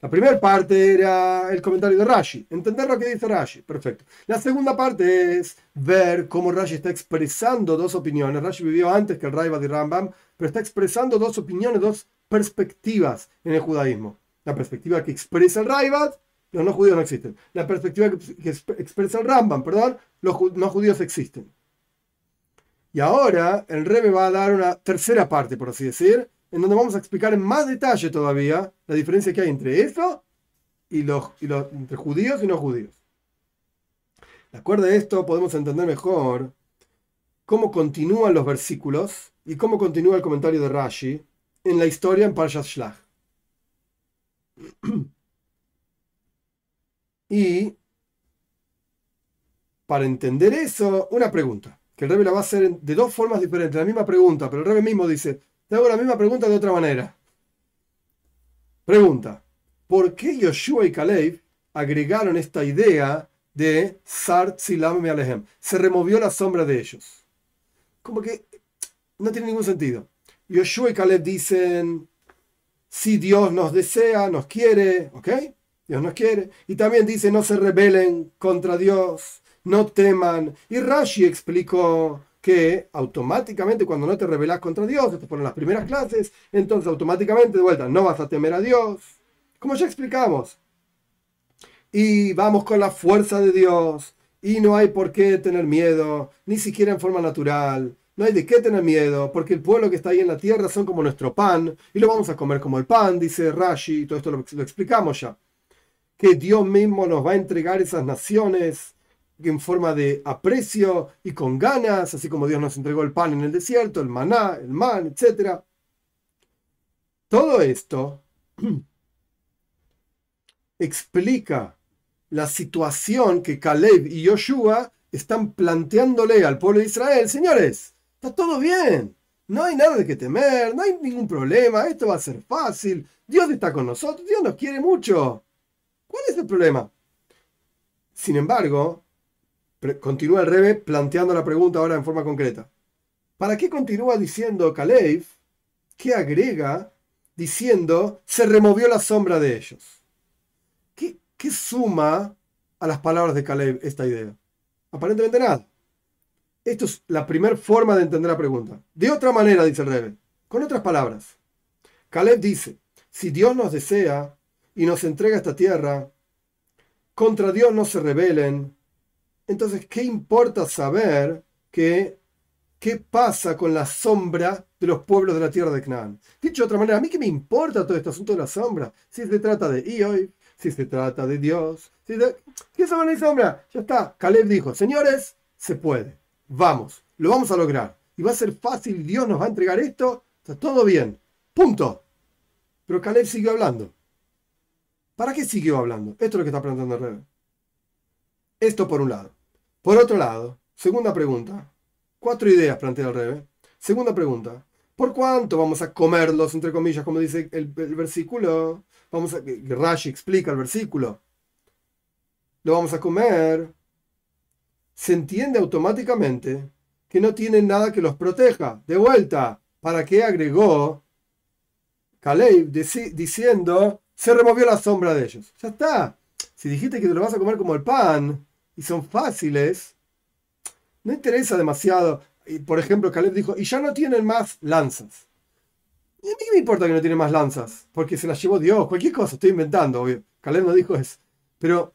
La primera parte era el comentario de Rashi, entender lo que dice Rashi, perfecto. La segunda parte es ver cómo Rashi está expresando dos opiniones. Rashi vivió antes que el Raibad y Rambam, pero está expresando dos opiniones, dos perspectivas en el judaísmo. La perspectiva que expresa el Raibad los no judíos no existen. La perspectiva que, expresa el Rambam, perdón, los no judíos existen. Y ahora el Rebbe va a dar una tercera parte, por así decir, en donde vamos a explicar en más detalle todavía la diferencia que hay entre eso y los, y los entre judíos y no judíos. De acuerdo a esto, podemos entender mejor cómo continúan los versículos y cómo continúa el comentario de Rashi en la historia en Parshas Shlach. <clears throat> Y para entender eso, una pregunta, que el Rebbe la va a hacer de dos formas diferentes, la misma pregunta, pero el Rebbe mismo dice, te hago la misma pregunta de otra manera. Pregunta, ¿por qué Yoshua y Caleb agregaron esta idea de Sar Tzilam Alehem? Se removió la sombra de ellos. Como que no tiene ningún sentido. Yoshua y Caleb dicen, si Dios nos desea, nos quiere, ¿ok? Dios nos quiere. Y también dice, no se rebelen contra Dios, no teman. Y Rashi explicó que automáticamente cuando no te rebelas contra Dios, esto fueron las primeras clases, entonces automáticamente de vuelta no vas a temer a Dios. Como ya explicamos. Y vamos con la fuerza de Dios. Y no hay por qué tener miedo, ni siquiera en forma natural. No hay de qué tener miedo, porque el pueblo que está ahí en la tierra son como nuestro pan, y lo vamos a comer como el pan, dice Rashi, y todo esto lo explicamos ya que Dios mismo nos va a entregar esas naciones en forma de aprecio y con ganas, así como Dios nos entregó el pan en el desierto, el maná, el man, etc. Todo esto <clears throat> explica la situación que Caleb y Joshua están planteándole al pueblo de Israel. Señores, está todo bien, no hay nada de que temer, no hay ningún problema, esto va a ser fácil, Dios está con nosotros, Dios nos quiere mucho. ¿Cuál es el problema? Sin embargo, continúa el Rebe planteando la pregunta ahora en forma concreta. ¿Para qué continúa diciendo Caleb? ¿Qué agrega diciendo se removió la sombra de ellos? ¿Qué, ¿Qué, suma a las palabras de Caleb esta idea? Aparentemente nada. Esto es la primera forma de entender la pregunta. De otra manera, dice el Rebe, con otras palabras. Caleb dice, si Dios nos desea, y nos entrega esta tierra, contra Dios no se rebelen. Entonces, ¿qué importa saber que, qué pasa con la sombra de los pueblos de la tierra de Canaán? Dicho de otra manera, ¿a mí qué me importa todo este asunto de la sombra? Si se trata de Ioy, si se trata de Dios, si ¿qué sombra y sombra? Ya está. Caleb dijo, señores, se puede. Vamos, lo vamos a lograr. Y va a ser fácil, Dios nos va a entregar esto, está todo bien. Punto. Pero Caleb siguió hablando. ¿Para qué siguió hablando? Esto es lo que está preguntando el Rebe. Esto por un lado. Por otro lado, segunda pregunta. Cuatro ideas plantea el Rebe. Segunda pregunta. ¿Por cuánto vamos a comerlos, entre comillas, como dice el, versículo? Vamos a, Rashi explica el versículo. Lo vamos a comer se entiende automáticamente que no tienen nada que los proteja. De vuelta, ¿para qué agregó Caleb diciendo, se removió la sombra de ellos? Ya está. Si dijiste que te lo vas a comer como el pan y son fáciles, no interesa demasiado. Por ejemplo, Caleb dijo, y ya no tienen más lanzas. ¿Y a mí me importa que no tienen más lanzas? Porque se las llevó Dios, cualquier cosa, estoy inventando, obvio. Caleb no dijo eso. Pero,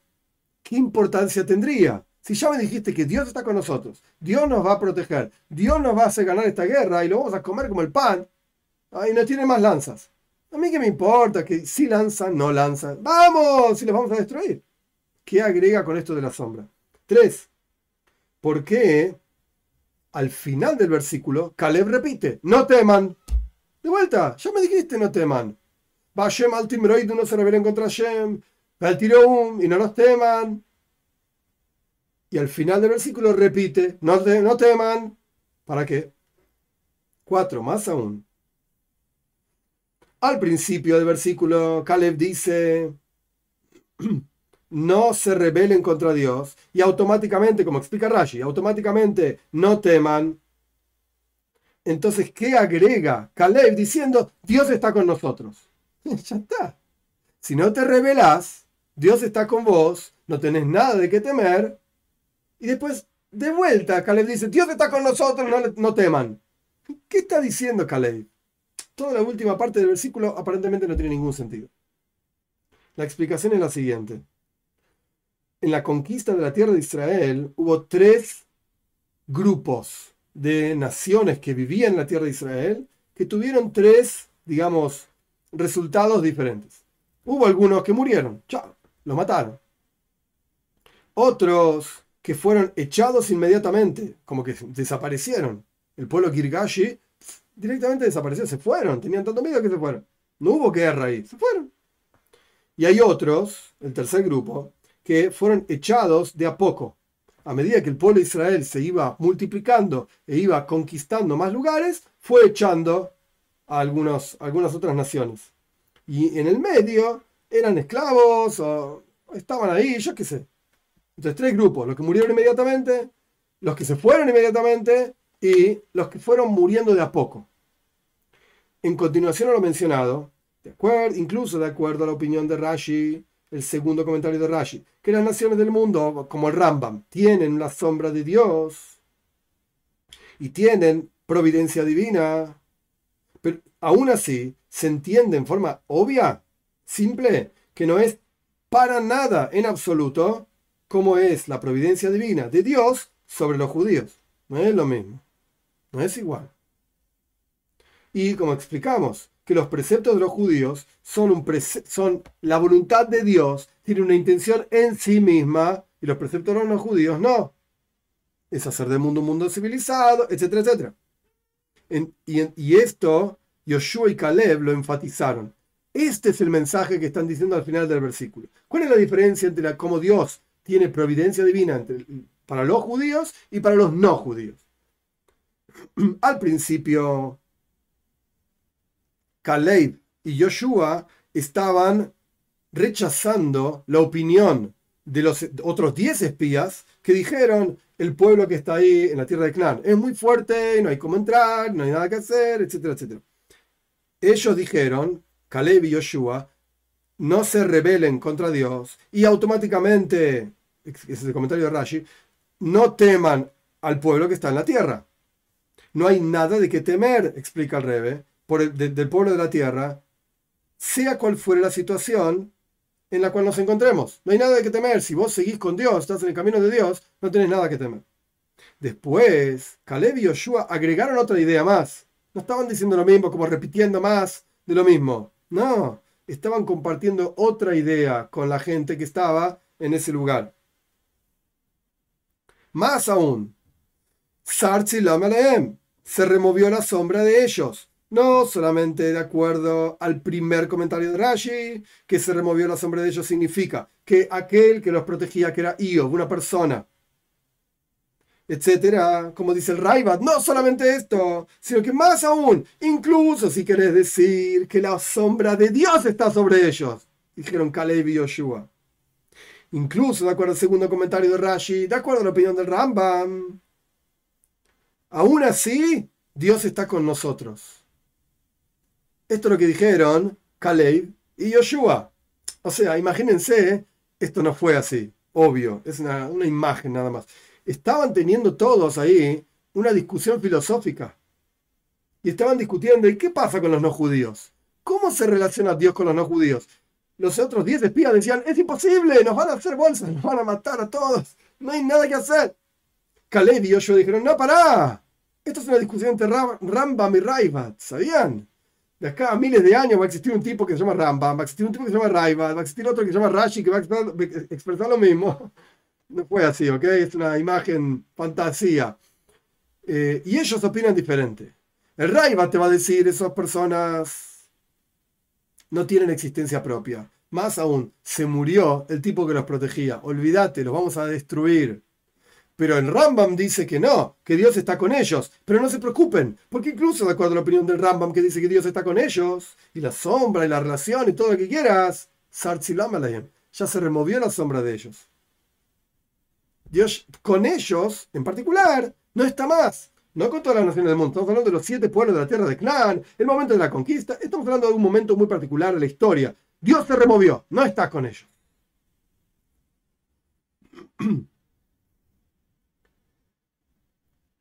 ¿qué importancia tendría? Si ya me dijiste que Dios está con nosotros, Dios nos va a proteger, Dios nos va a hacer ganar esta guerra y lo vamos a comer como el pan, y no tiene más lanzas. A mí qué me importa que si lanzan, no lanzan. ¡Vamos! Si los vamos a destruir. ¿Qué agrega con esto de la sombra? Tres. ¿Por qué al final del versículo Caleb repite, no teman? De vuelta, ya me dijiste no teman. Vashem al Timroid no se rebelen contra Shem. Al Tiroum y no nos teman. Y al final del versículo repite, no, no teman. ¿Para qué? Cuatro, más aún. Al principio del versículo, Caleb dice, <clears throat> no se rebelen contra Dios. Y automáticamente, como explica Rashi, automáticamente no teman. Entonces, ¿qué agrega Caleb diciendo, Dios está con nosotros? <laughs> ya está. Si no te rebelas, Dios está con vos, no tenés nada de qué temer, y después, de vuelta, Caleb dice, Dios está con nosotros, no, no teman. ¿Qué está diciendo Caleb? Toda la última parte del versículo aparentemente no tiene ningún sentido. La explicación es la siguiente. En la conquista de la tierra de Israel hubo tres grupos de naciones que vivían en la tierra de Israel que tuvieron tres, digamos, resultados diferentes. Hubo algunos que murieron, chao, los mataron. Otros que fueron echados inmediatamente, como que desaparecieron. El pueblo Kirgashi directamente desapareció, se fueron, tenían tanto miedo que se fueron. No hubo guerra ahí, se fueron. Y hay otros, el tercer grupo, que fueron echados de a poco. A medida que el pueblo de Israel se iba multiplicando e iba conquistando más lugares, fue echando a algunos, algunas otras naciones. Y en el medio eran esclavos o estaban ahí, yo qué sé. Entonces, tres grupos, los que murieron inmediatamente, los que se fueron inmediatamente y los que fueron muriendo de a poco. En continuación a lo mencionado, de acuerdo, incluso de acuerdo a la opinión de Rashi, el segundo comentario de Rashi, que las naciones del mundo, como el Rambam, tienen la sombra de Dios y tienen providencia divina, pero aún así se entiende en forma obvia, simple, que no es para nada en absoluto cómo es la providencia divina de Dios sobre los judíos. No es lo mismo. No es igual. Y como explicamos, que los preceptos de los judíos son, un la voluntad de Dios, tiene una intención en sí misma, y los preceptos de los no judíos no. Es hacer del mundo un mundo civilizado, etcétera, etcétera. y, esto, Yoshua y Caleb lo enfatizaron. Este es el mensaje que están diciendo al final del versículo. ¿Cuál es la diferencia entre la, cómo Dios tiene providencia divina para los judíos y para los no judíos. <clears throat> Al principio, Caleb y Joshua estaban rechazando la opinión de los otros 10 espías que dijeron el pueblo que está ahí en la tierra de Clan es muy fuerte, no hay cómo entrar, no hay nada que hacer, etcétera, etcétera. Ellos dijeron, Caleb y Joshua, no se rebelen contra Dios y automáticamente, ese es el comentario de Rashi, no teman al pueblo que está en la tierra. No hay nada de qué temer, explica el Rebe, por el, del pueblo de la tierra, sea cual fuere la situación en la cual nos encontremos. No hay nada de qué temer. Si vos seguís con Dios, estás en el camino de Dios, no tenés nada que temer. Después, Caleb y Yoshua agregaron otra idea más. No estaban diciendo lo mismo, como repitiendo más de lo mismo. No, estaban compartiendo otra idea con la gente que estaba en ese lugar. Más aún, se removió la sombra de ellos. No solamente de acuerdo al primer comentario de Rashi, que se removió la sombra de ellos significa que aquel que los protegía, que era Io, una persona, etcétera, como dice el Raibat, no solamente esto, sino que más aún, incluso si querés decir que la sombra de Dios está sobre ellos, dijeron Caleb y Yoshua. incluso de acuerdo al segundo comentario de Rashi, de acuerdo a la opinión del Rambam, aún así, Dios está con nosotros. Esto es lo que dijeron Caleb y Yoshua. O sea, imagínense, esto no fue así, obvio, es una, imagen nada más. Estaban teniendo todos ahí una discusión filosófica. Y estaban discutiendo, ¿y qué pasa con los no judíos? ¿Cómo se relaciona Dios con los no judíos? Los otros diez espías decían, es imposible, nos van a hacer bolsas, nos van a matar a todos, no hay nada que hacer. Caleb y Yoshua dijeron, no, pará, esto es una discusión entre Rambam y Raivat, ¿sabían? De acá a miles de años va a existir un tipo que se llama Rambam, va a existir un tipo que se llama Raivat, va a existir otro que se llama Rashi que va a expresar, lo mismo. No fue así, ¿ok? Es una imagen fantasía. Eh, y ellos opinan diferente. El Raivat te va a decir, esas personas no tienen existencia propia. Más aún, se murió el tipo que los protegía. Olvídate, los vamos a destruir. Pero el Rambam dice que no, que Dios está con ellos. Pero no se preocupen, porque incluso de acuerdo a la opinión del Rambam que dice que Dios está con ellos, y la sombra y la relación y todo lo que quieras, ya se removió la sombra de ellos. Dios con ellos, en particular, no está más. No con todas las naciones del mundo. Estamos hablando de los siete pueblos de la tierra de Clan, el momento de la conquista. Estamos hablando de un momento muy particular de la historia. Dios se removió, no está con ellos. <clears throat>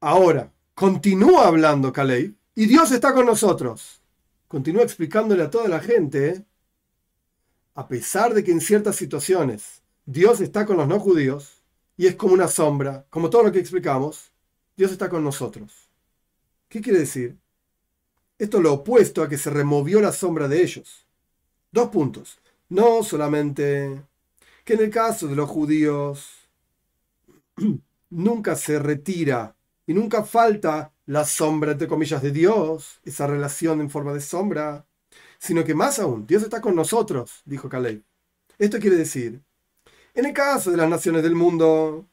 Ahora, continúa hablando Caleb y Dios está con nosotros. Continúa explicándole a toda la gente, a pesar de que en ciertas situaciones Dios está con los no judíos y es como una sombra, como todo lo que explicamos, Dios está con nosotros. ¿Qué quiere decir? Esto es lo opuesto a que se removió la sombra de ellos. Dos puntos. No solamente que en el caso de los judíos <clears throat> nunca se retira y nunca falta la sombra, entre comillas, de Dios, esa relación en forma de sombra, sino que más aún, Dios está con nosotros, dijo Caleb. Esto quiere decir, en el caso de las naciones del mundo,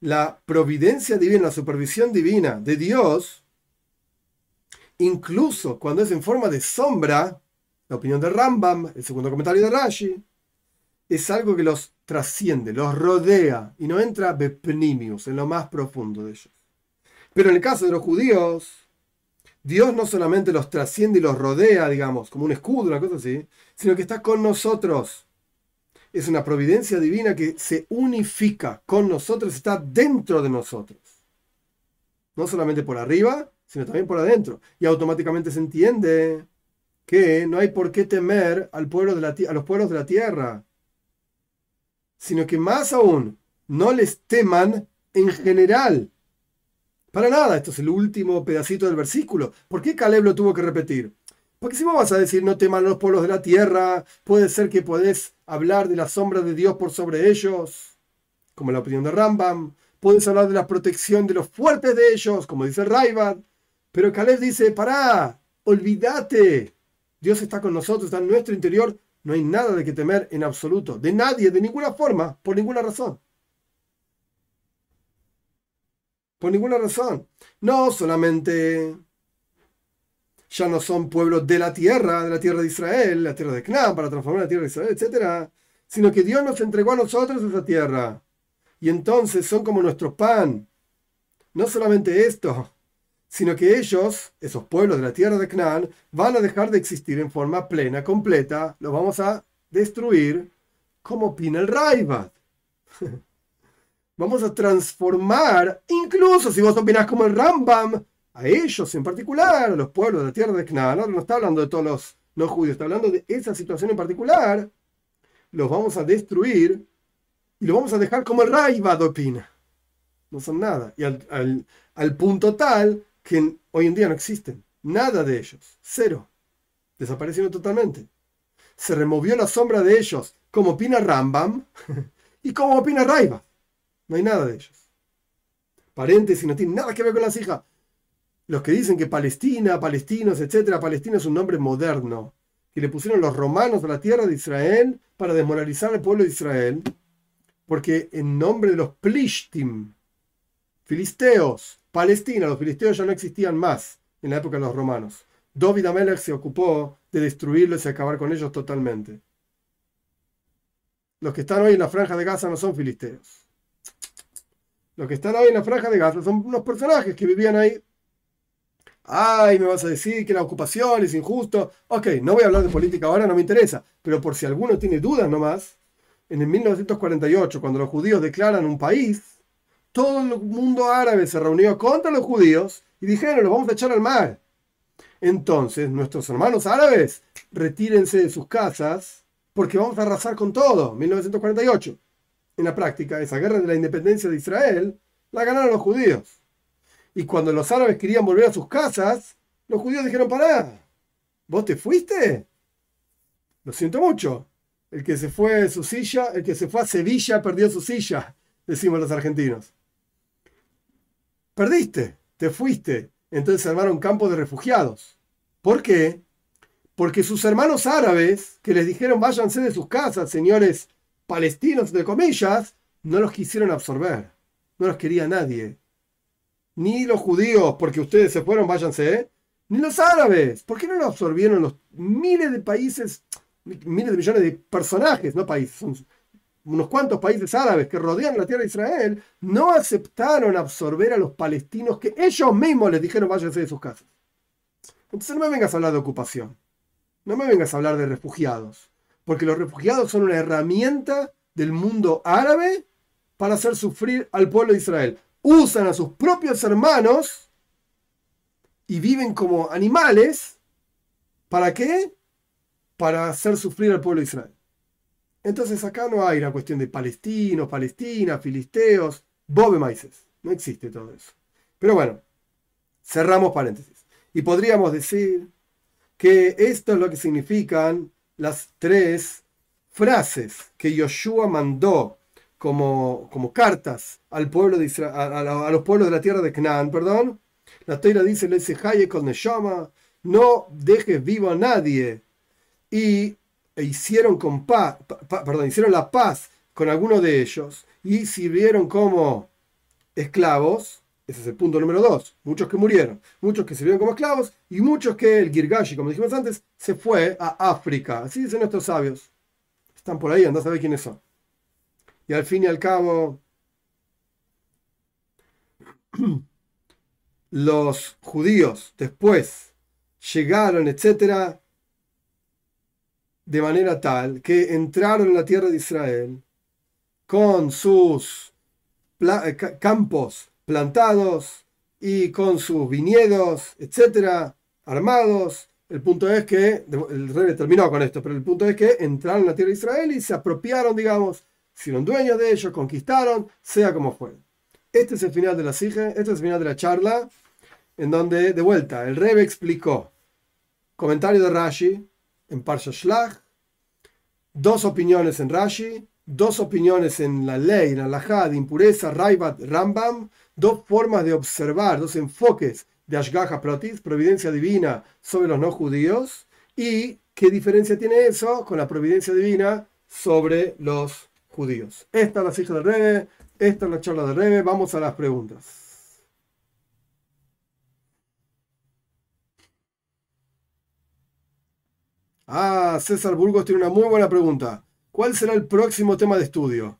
la providencia divina, la supervisión divina de Dios, incluso cuando es en forma de sombra, la opinión de Rambam, el segundo comentario de Rashi, es algo que los trasciende, los rodea y no entra bepnimius, en lo más profundo de ellos. Pero en el caso de los judíos, Dios no solamente los trasciende y los rodea, digamos, como un escudo, una cosa así, sino que está con nosotros. Es una providencia divina que se unifica con nosotros, está dentro de nosotros. No solamente por arriba, sino también por adentro. Y automáticamente se entiende que no hay por qué temer al pueblo de la, a los pueblos de la tierra, sino que más aún, no les teman en general, para nada, esto es el último pedacito del versículo. ¿Por qué Caleb lo tuvo que repetir? Porque si vos vas a decir no teman los pueblos de la tierra, puede ser que podés hablar de la sombra de Dios por sobre ellos, como la opinión de Rambam. Puedes hablar de la protección de los fuertes de ellos, como dice Raivad. Pero Caleb dice, pará, olvídate. Dios está con nosotros, está en nuestro interior. No hay nada de que temer en absoluto. De nadie, de ninguna forma, por ninguna razón. Por ninguna razón. No solamente ya no son pueblos de la tierra, de la tierra de Israel, la tierra de Canaán, para transformar la tierra de Israel, etc. Sino que Dios nos entregó a nosotros esa tierra. Y entonces son como nuestro pan. No solamente esto, sino que ellos, esos pueblos de la tierra de Canaán, van a dejar de existir en forma plena, completa. Los vamos a destruir como opina el Raibat. <laughs> Vamos a transformar, incluso si vos opinás como el Rambam, a ellos en particular, a los pueblos de la tierra de Canaán, no, está hablando de todos los no judíos, está hablando de esa situación en particular, los vamos a destruir y los vamos a dejar como el Raibad opina. No son nada. Y al, al punto tal que hoy en día no existen. Nada de ellos. Cero. Desaparecieron totalmente. Se removió la sombra de ellos, como opina Rambam <laughs> y como opina Raibad. No hay nada de ellos. Paréntesis, no tiene nada que ver con las hijas. Los que dicen que Palestina, palestinos, etcétera, Palestina es un nombre moderno que le pusieron los romanos a la tierra de Israel para desmoralizar al pueblo de Israel, porque en nombre de los Plishtim, filisteos, Palestina, los filisteos ya no existían más en la época de los romanos. David Amelech se ocupó de destruirlos y acabar con ellos totalmente. los que están hoy en la franja de Gaza no son filisteos. Los que están hoy en la franja de Gaza son unos personajes que vivían ahí. Ay, me vas a decir que la ocupación es injusto. Ok, no voy a hablar de política ahora, no me interesa. Pero por si alguno tiene dudas nomás, en el 1948, cuando los judíos declaran un país, todo el mundo árabe se reunió contra los judíos y dijeron, los vamos a echar al mar. Entonces, nuestros hermanos árabes, retírense de sus casas porque vamos a arrasar con todo. 1948. En la práctica, esa guerra de la independencia de Israel la ganaron los judíos. Y cuando los árabes querían volver a sus casas, los judíos dijeron, pará, ¿vos te fuiste? Lo siento mucho. El que se fue de su silla, el que se fue a Sevilla perdió su silla, decimos los argentinos. Perdiste, te fuiste. Entonces armaron campos de refugiados. ¿Por qué? Porque sus hermanos árabes, que les dijeron váyanse de sus casas, señores palestinos de comillas, no los quisieron absorber. No los quería nadie. Ni los judíos, porque ustedes se fueron, váyanse, ni los árabes. ¿Por qué no los absorbieron los miles de países, miles de millones de personajes, no países, son unos cuantos países árabes que rodean la tierra de Israel, no aceptaron absorber a los palestinos que ellos mismos les dijeron váyanse de sus casas. Entonces no me vengas a hablar de ocupación. No me vengas a hablar de refugiados. Porque los refugiados son una herramienta del mundo árabe para hacer sufrir al pueblo de Israel. Usan a sus propios hermanos y viven como animales. ¿Para qué? Para hacer sufrir al pueblo de Israel. Entonces acá no hay la cuestión de palestinos, palestinas, filisteos, bobe maices. No existe todo eso. Pero bueno, cerramos paréntesis. Y podríamos decir que esto es lo que significan las tres frases que Yoshua mandó como, como cartas al pueblo de a, los pueblos de la tierra de Canaán, perdón. La Torah dice, le dice, con no dejes vivo a nadie. Y e hicieron, con perdón, hicieron la paz con alguno de ellos y sirvieron como esclavos. Ese es el punto número dos. Muchos que murieron, muchos que sirvieron como esclavos y muchos que el Girgashi, como dijimos antes, se fue a África. Así dicen nuestros sabios. Están por ahí, anda a saber quiénes son. Y al fin y al cabo, <clears throat> los judíos después llegaron, etcétera, de manera tal que entraron en la tierra de Israel con sus campos plantados y con sus viñedos, etcétera, armados. El punto es que, el rey terminó con esto, pero el punto es que entraron en la tierra de Israel y se apropiaron, digamos, fueron dueños de ellos, conquistaron, sea como fue. Este es el final de la sige, este es el final de la charla, en donde, de vuelta, el rey explicó, comentario de Rashi, en Parsha Shlach, dos opiniones en Rashi, dos opiniones en la ley, en la de impureza, Raibat, Rambam, dos formas de observar, dos enfoques de Ashgaha Protis, providencia divina sobre los no judíos, y qué diferencia tiene eso con la providencia divina sobre los judíos. Esta es la hija del Rebe, esta es la charla del Rebe, vamos a las preguntas. Ah, César Burgos tiene una muy buena pregunta. ¿Cuál será el próximo tema de estudio?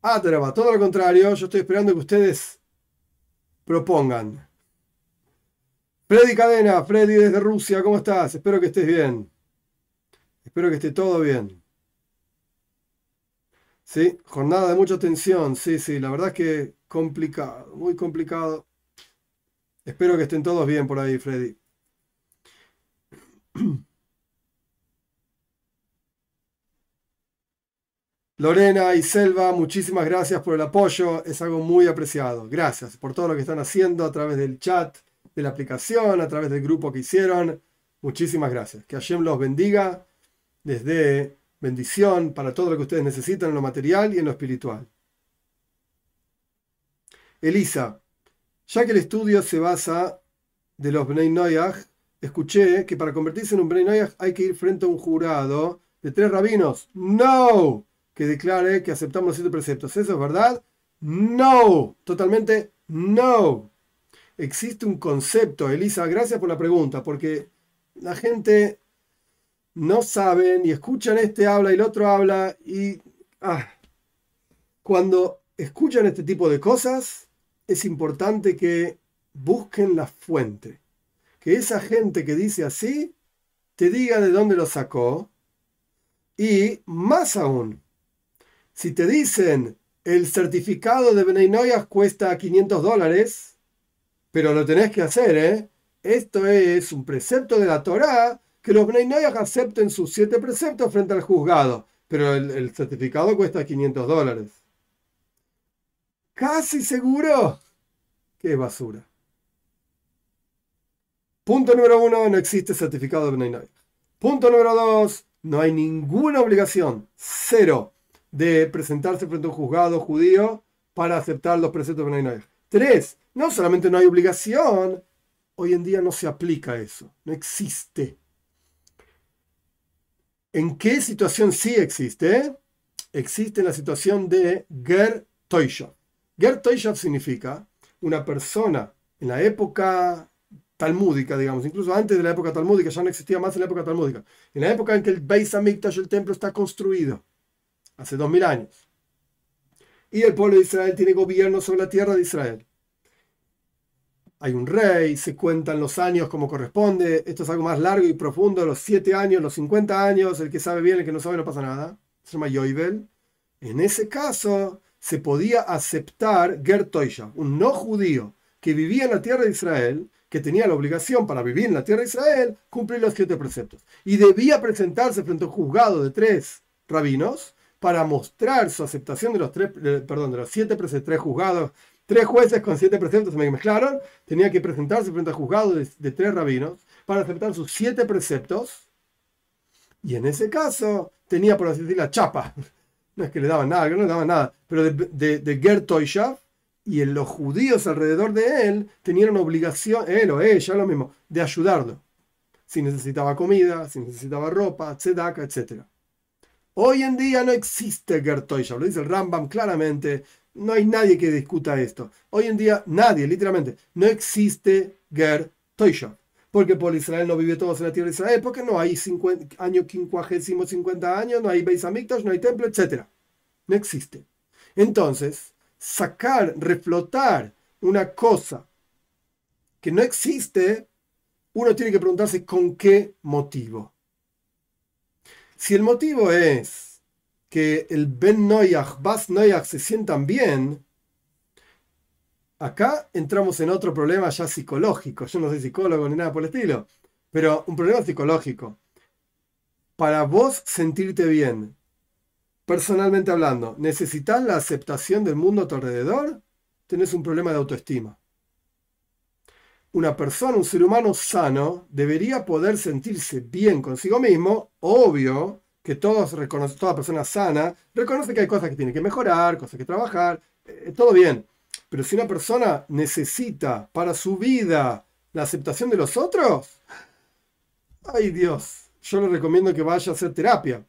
Ah, Teraba, todo lo contrario, yo estoy esperando que ustedes propongan. Freddy Cadena, Freddy desde Rusia, ¿cómo estás? Espero que estés bien. Espero que esté todo bien. Sí, jornada de mucha tensión, sí, sí, la verdad es que complicado, muy complicado. Espero que estén todos bien por ahí, Freddy. <clears throat> Lorena y Selva, muchísimas gracias por el apoyo, es algo muy apreciado. Gracias por todo lo que están haciendo a través del chat, de la aplicación, a través del grupo que hicieron. Muchísimas gracias. Que Hashem los bendiga, les dé bendición para todo lo que ustedes necesitan en lo material y en lo espiritual. Elisa, ya que el estudio se basa de los Bnei Noyach, escuché que para convertirse en un Bnei Noyach hay que ir frente a un jurado de tres rabinos. ¡No! Que declare que aceptamos los siete preceptos. ¿Eso es verdad? No, totalmente no. Existe un concepto, Elisa, gracias por la pregunta, porque la gente no sabe y escuchan este habla y el otro habla y Ah, cuando escuchan este tipo de cosas, es importante que busquen la fuente. Que esa gente que dice así, te diga de dónde lo sacó. Y más aún, si te dicen el certificado de Benay cuesta 500 dólares, pero lo tenés que hacer, ¿eh? Esto es un precepto de la Torá que los Benay acepten sus siete preceptos frente al juzgado, pero el, certificado cuesta 500 dólares. Casi seguro es basura. Punto número uno, no existe certificado de Benay Punto número dos, no hay ninguna obligación, cero, de presentarse frente a un juzgado judío para aceptar los preceptos de Benay Tres, no solamente no hay obligación, hoy en día no se aplica eso, no existe. ¿En qué situación sí existe? Existe en la situación de Ger Toishav. Ger Toishav significa una persona en la época talmúdica, digamos, incluso antes de la época talmúdica, ya no existía más en la época talmúdica, en la época en que el Beis Hamikdash, el templo, está construido, hace dos mil años. Y el pueblo de Israel tiene gobierno sobre la tierra de Israel. Hay un rey, se cuentan los años como corresponde. Esto es algo más largo y profundo, los siete años, los 50 años, el que sabe bien, el que no sabe no pasa nada. Se llama Yoibel. En ese caso, se podía aceptar Gertoisha, un no judío que vivía en la tierra de Israel, que tenía la obligación para vivir en la tierra de Israel, cumplir los siete preceptos. Y debía presentarse frente a un juzgado de tres rabinos para mostrar su aceptación de los tres, perdón, de los siete preceptos, tres juzgados, tres jueces con siete preceptos se me mezclaron, tenía que presentarse frente al juzgado de, de tres rabinos para aceptar sus siete preceptos. Y en ese caso tenía, por así decir, la chapa, <laughs> no es que le daban nada, que no le daban nada, pero de, de, de y los judíos alrededor de él tenían una obligación, él o ella, lo mismo, de ayudarlo. Si necesitaba comida, si necesitaba ropa, tzedaka, etc. Hoy en día no existe Ger lo dice el Rambam claramente, no hay nadie que discuta esto. Hoy en día nadie, literalmente, no existe Ger porque por Israel no vive todos en la tierra de Israel, porque no hay 50, año quincuagésimo 50 años, no hay Beis Hamikdash, no hay templo, etc. No existe. Entonces, sacar, reflotar una cosa que no existe, uno tiene que preguntarse con qué motivo. Si el motivo es que el Ben Noyach, Bas Noyach se sientan bien, Acá entramos en otro problema ya psicológico. Yo no soy psicólogo ni nada por el estilo, pero un problema psicológico. Para vos sentirte bien, personalmente hablando, ¿necesitas la aceptación del mundo a tu alrededor? Tenés un problema de autoestima. Una persona, un ser humano sano, debería poder sentirse bien consigo mismo, obvio que todos reconoce, toda persona sana reconoce que hay cosas que tiene que mejorar, cosas que trabajar, eh, todo bien pero si una persona necesita para su vida la aceptación de los otros, ay Dios, yo le recomiendo que vaya a hacer terapia.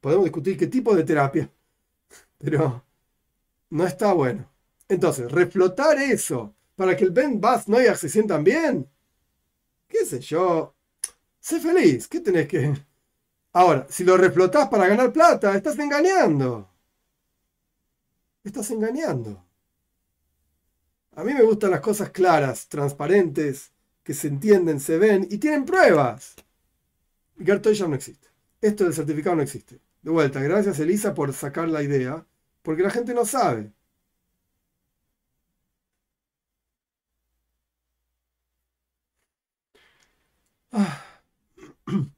Podemos discutir qué tipo de terapia, pero no está bueno. Entonces, reflotar eso para que el Ben Bath Noyag se sientan bien, qué sé yo, sé feliz, ¿qué tenés que...? Ahora, si lo reflotás para ganar plata, estás engañando. Estás engañando. A mí me gustan las cosas claras, transparentes, que se entienden, se ven y tienen pruebas. ya no existe. Esto del certificado no existe. De vuelta, gracias Elisa por sacar la idea, porque la gente no sabe. <clears throat>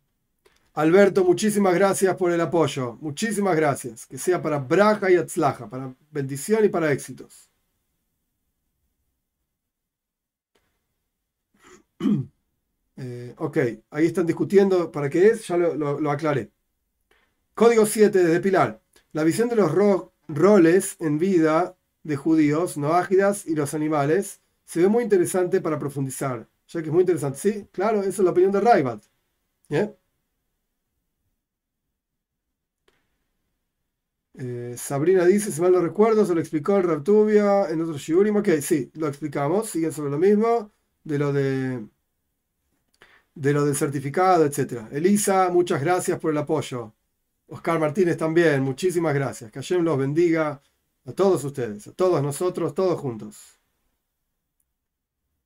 Alberto, muchísimas gracias por el apoyo. Muchísimas gracias. Que sea para braja y atzlaja, para bendición y para éxitos. <clears throat> Eh, ok, ahí están discutiendo para qué es, ya lo, aclaré. Código 7 de Pilar. La visión de los roles en vida de judíos, no ágidas y los animales se ve muy interesante para profundizar, ya que es muy interesante. Sí, claro, esa es la opinión de Raibat. Eh, Sabrina dice, si mal lo recuerdo, se lo explicó el Raptubia en otro Shiurim. Ok, sí, lo explicamos, siguen sobre lo mismo de lo de de lo del certificado, etc. Elisa, muchas gracias por el apoyo. Oscar Martínez también, muchísimas gracias. Que Hashem los bendiga a todos ustedes, a todos nosotros, todos juntos.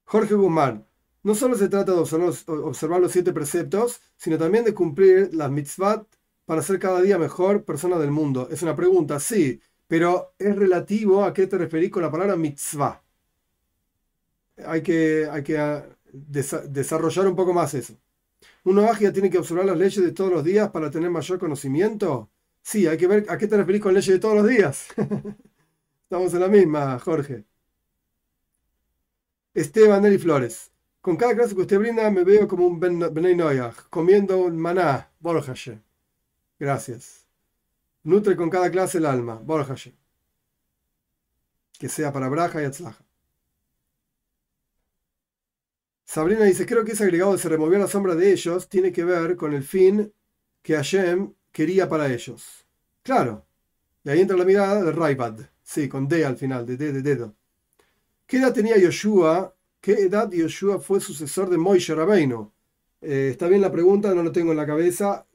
Jorge Guzmán, no solo se trata de observar, los siete preceptos, sino también de cumplir las mitzvot para ser cada día mejor persona del mundo. Es una pregunta, sí, pero es relativo a qué te referís con la palabra mitzvah. Hay que, hay que ah, desarrollar un poco más eso. ¿Uno ya tiene que observar las leyes de todos los días para tener mayor conocimiento? Sí, hay que ver a qué te referís con leyes de todos los días. <laughs> Estamos en la misma, Jorge. Esteban Nelly Flores. Con cada clase que usted brinda me veo como un Benay comiendo un maná, Borjashe. Gracias. Nutre con cada clase el alma, Borjashe. Que sea para Braja y Atzlaja. Sabrina dice, creo que ese agregado de se removió la sombra de ellos tiene que ver con el fin que Hashem quería para ellos. Claro. Y ahí entra la mirada de Raibad. Sí, con D al final, de D de dedo. ¿Qué edad tenía Yoshua? ¿Qué edad Yoshua fue sucesor de Moishe Rabbeinu? Eh, está bien la pregunta, no lo tengo en la cabeza.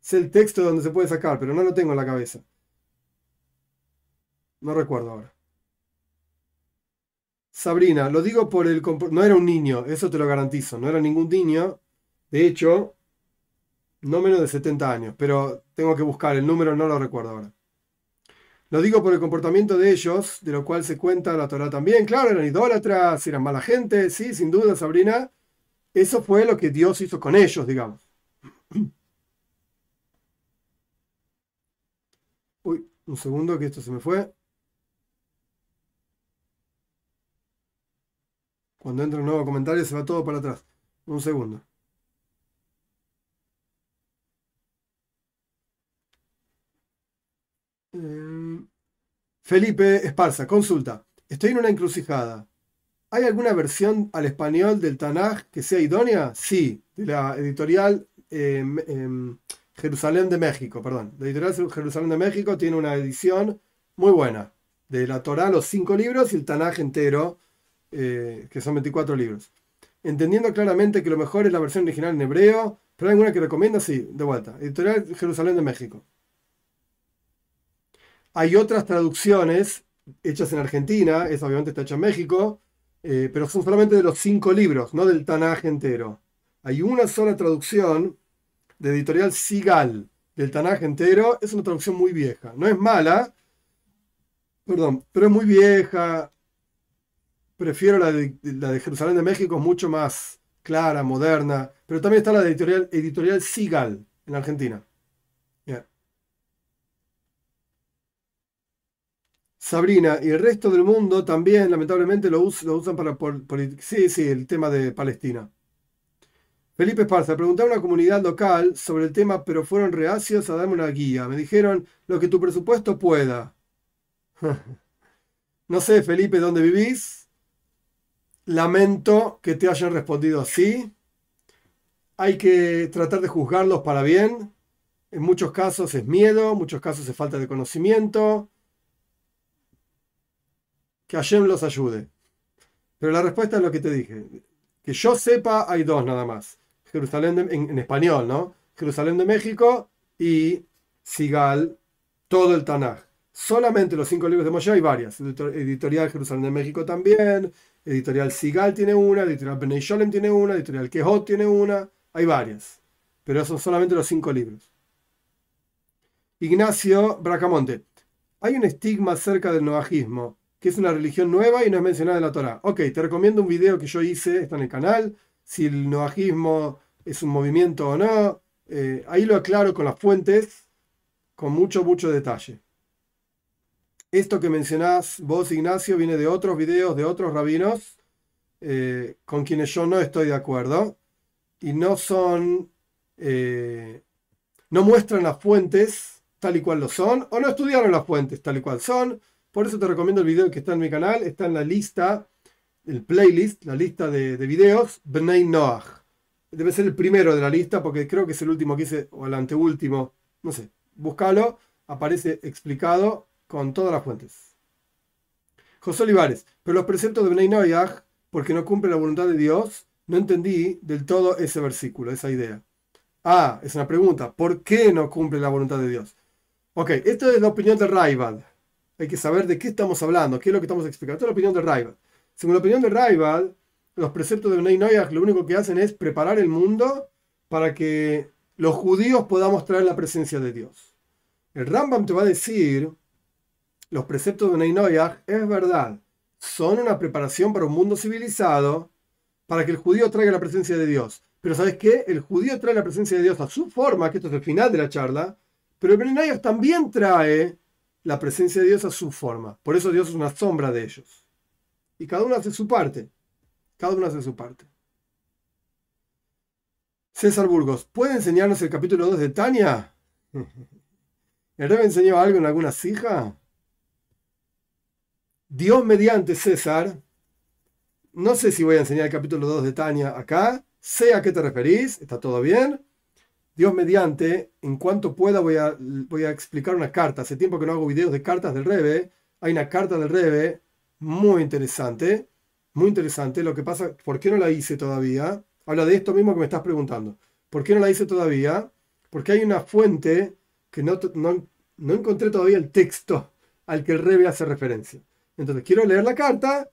Sé el texto donde se puede sacar, pero no lo tengo en la cabeza. No recuerdo ahora. Sabrina, lo digo por el... No era un niño, eso te lo garantizo, no era ningún niño. De hecho, no menos de 70 años, pero tengo que buscar el número, no lo recuerdo ahora. Lo digo por el comportamiento de ellos, de lo cual se cuenta la Torah también. Claro, eran idólatras, eran mala gente, sí, sin duda, Sabrina. Eso fue lo que Dios hizo con ellos, digamos. <clears throat> Uy, un segundo que esto se me fue. Cuando entra un nuevo comentario se va todo para atrás. Un segundo. Eh, Felipe Esparza, consulta. Estoy en una encrucijada. ¿Hay alguna versión al español del Tanaj que sea idónea? Sí, de la editorial em, em, Jerusalén de México, perdón. La editorial Jerusalén de México tiene una edición muy buena. De la Torah, los cinco libros y el Tanaj entero eh, que son 24 libros. Entendiendo claramente que lo mejor es la versión original en hebreo, pero hay alguna que recomienda, sí, de vuelta. Editorial Jerusalén de México. Hay otras traducciones hechas en Argentina, esa obviamente está hecha en México, eh, pero son solamente de los cinco libros, no del Tanaj entero. Hay una sola traducción de editorial Sigal del Tanaj entero, es una traducción muy vieja. No es mala, perdón, pero es muy vieja, prefiero la de, la de Jerusalén de México, es mucho más clara, moderna, pero también está la de editorial, editorial Sigal en Argentina. Sabrina y el resto del mundo también lamentablemente lo, usan para... sí, sí, el tema de Palestina. Felipe Esparza, pregunté a una comunidad local sobre el tema, pero fueron reacios a darme una guía. Me dijeron lo que tu presupuesto pueda. <laughs> no sé, Felipe, dónde vivís, Lamento que te hayan respondido así. Hay que tratar de juzgarlos para bien. En muchos casos es miedo, en muchos casos es falta de conocimiento. Que Hashem los ayude. Pero la respuesta es lo que te dije. Que yo sepa, hay dos nada más. Jerusalén en, español, ¿no? Jerusalén de México y Sigal, todo el Tanaj. Solamente los cinco libros de Moshe hay varias. Editorial Jerusalén de México también, Editorial Sigal tiene una, Editorial Benay Sholem tiene una, Editorial Quejot tiene una, hay varias. Pero son solamente los cinco libros. Ignacio Bracamonte. Hay un estigma acerca del noajismo, que es una religión nueva y no es mencionada en la Torah. Ok, te recomiendo un video que yo hice, está en el canal, si el noajismo es un movimiento o no. Eh, ahí lo aclaro con las fuentes, con mucho, mucho detalle. Esto que mencionás vos, Ignacio, viene de otros videos de otros rabinos eh, con quienes yo no estoy de acuerdo y no son, eh, no muestran las fuentes tal y cual lo son o no estudiaron las fuentes tal y cual son. Por eso te recomiendo el video que está en mi canal, está en la lista, el playlist, la lista de, de videos, Bnei Noach. Debe ser el primero de la lista porque creo que es el último que hice, o el anteúltimo, no sé, búscalo, aparece explicado con todas las fuentes. José Olivares, pero los preceptos de Bnei porque no cumple la voluntad de Dios, no entendí del todo ese versículo, esa idea. Ah, es una pregunta. ¿Por qué no cumple la voluntad de Dios? Ok, esto es la opinión de Raibal. Hay que saber de qué estamos hablando, qué es lo que estamos explicando. Esta es la opinión de Raibal. Según la opinión de Raibal, los preceptos de Bnei Noyach lo único que hacen es preparar el mundo para que los judíos podamos traer la presencia de Dios. El Rambam te va a decir, los preceptos de Bnei Noyach es verdad, son una preparación para un mundo civilizado, para que el judío traiga la presencia de Dios. Pero ¿sabes qué? El judío trae la presencia de Dios a su forma, que esto es el final de la charla, pero el Bnei también trae la presencia de Dios a su forma. Por eso Dios es una sombra de ellos. Y cada uno hace su parte. Cada uno hace su parte. César Burgos, ¿puede enseñarnos el capítulo 2 de Tania? <laughs> ¿El rey enseñó algo en alguna cija? Dios mediante César. No sé si voy a enseñar el capítulo 2 de Tania acá. Sé a qué te referís. ¿Está todo bien? Dios mediante, en cuanto pueda voy a, voy a explicar una carta. Hace tiempo que no hago videos de cartas del Rebe. Hay una carta del Rebe muy interesante. Muy interesante. Lo que pasa, ¿por qué no la hice todavía? Habla de esto mismo que me estás preguntando. ¿Por qué no la hice todavía? Porque hay una fuente que no, no, encontré todavía el texto al que el Rebe hace referencia. Entonces quiero leer la carta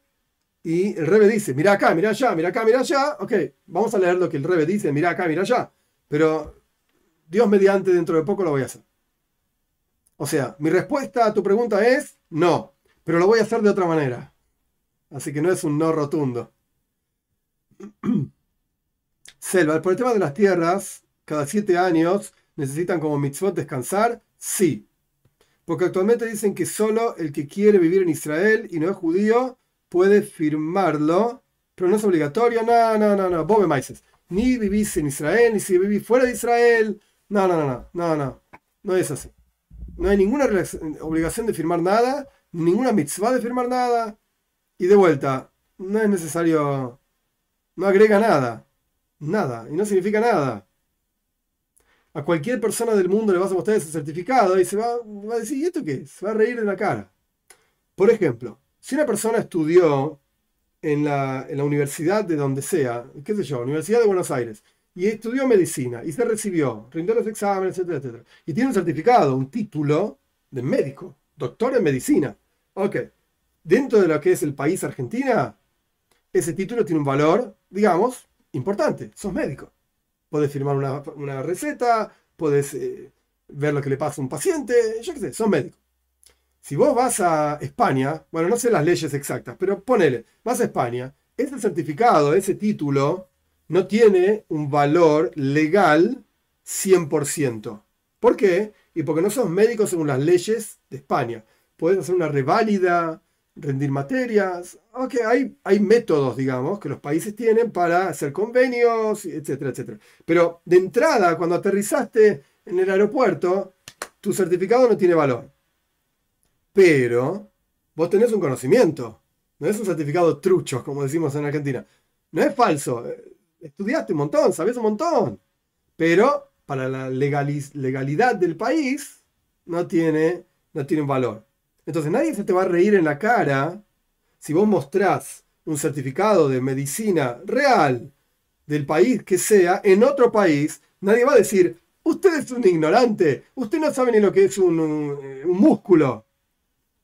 y el Rebe dice, mira acá, mira allá, mira acá, mira allá. Ok, vamos a leer lo que el Rebe dice, mira acá, mira allá. Pero Dios mediante dentro de poco lo voy a hacer. O sea, mi respuesta a tu pregunta es no, pero lo voy a hacer de otra manera. Así que no es un no rotundo. <clears throat> Selva, por el tema de las tierras, cada siete años necesitan como mitzvot descansar, sí. Porque actualmente dicen que solo el que quiere vivir en Israel y no es judío puede firmarlo, pero no es obligatorio. No, no, no, no. Bobe Maises. Ni vivís en Israel, ni si vivís fuera de Israel, no, no, no, no, no, no, es así. No hay ninguna obligación de firmar nada, ninguna mitzvah de firmar nada. Y de vuelta, no es necesario, no agrega nada, nada, y no significa nada. A cualquier persona del mundo le vas a mostrar ese certificado y se va, va a decir, ¿y esto qué Se va a reír de la cara. Por ejemplo, si una persona estudió en la, en la universidad de donde sea, qué sé yo, Universidad de Buenos Aires, y estudió medicina y se recibió, rindió los exámenes, etcétera, etcétera. Y tiene un certificado, un título de médico, doctor en medicina. Ok, dentro de lo que es el país Argentina, ese título tiene un valor, digamos, importante. Sos médico. Puedes firmar una, receta, puedes eh, ver lo que le pasa a un paciente, yo qué sé, sos médico. Si vos vas a España, bueno, no sé las leyes exactas, pero ponele, vas a España, ese certificado, ese título, no tiene un valor legal 100%. ¿Por qué? Y porque no sos médico según las leyes de España. Puedes hacer una reválida, rendir materias. Ok, hay, hay métodos, digamos, que los países tienen para hacer convenios, etcétera, etcétera. Pero de entrada, cuando aterrizaste en el aeropuerto, tu certificado no tiene valor. Pero vos tenés un conocimiento. No es un certificado trucho, como decimos en Argentina. No es falso estudiaste un montón, sabes un montón, pero para la legalidad del país no tiene, no tiene valor. Entonces nadie se te va a reír en la cara si vos mostrás un certificado de medicina real del país que sea en otro país, nadie va a decir, usted es un ignorante, usted no sabe ni lo que es un, un músculo.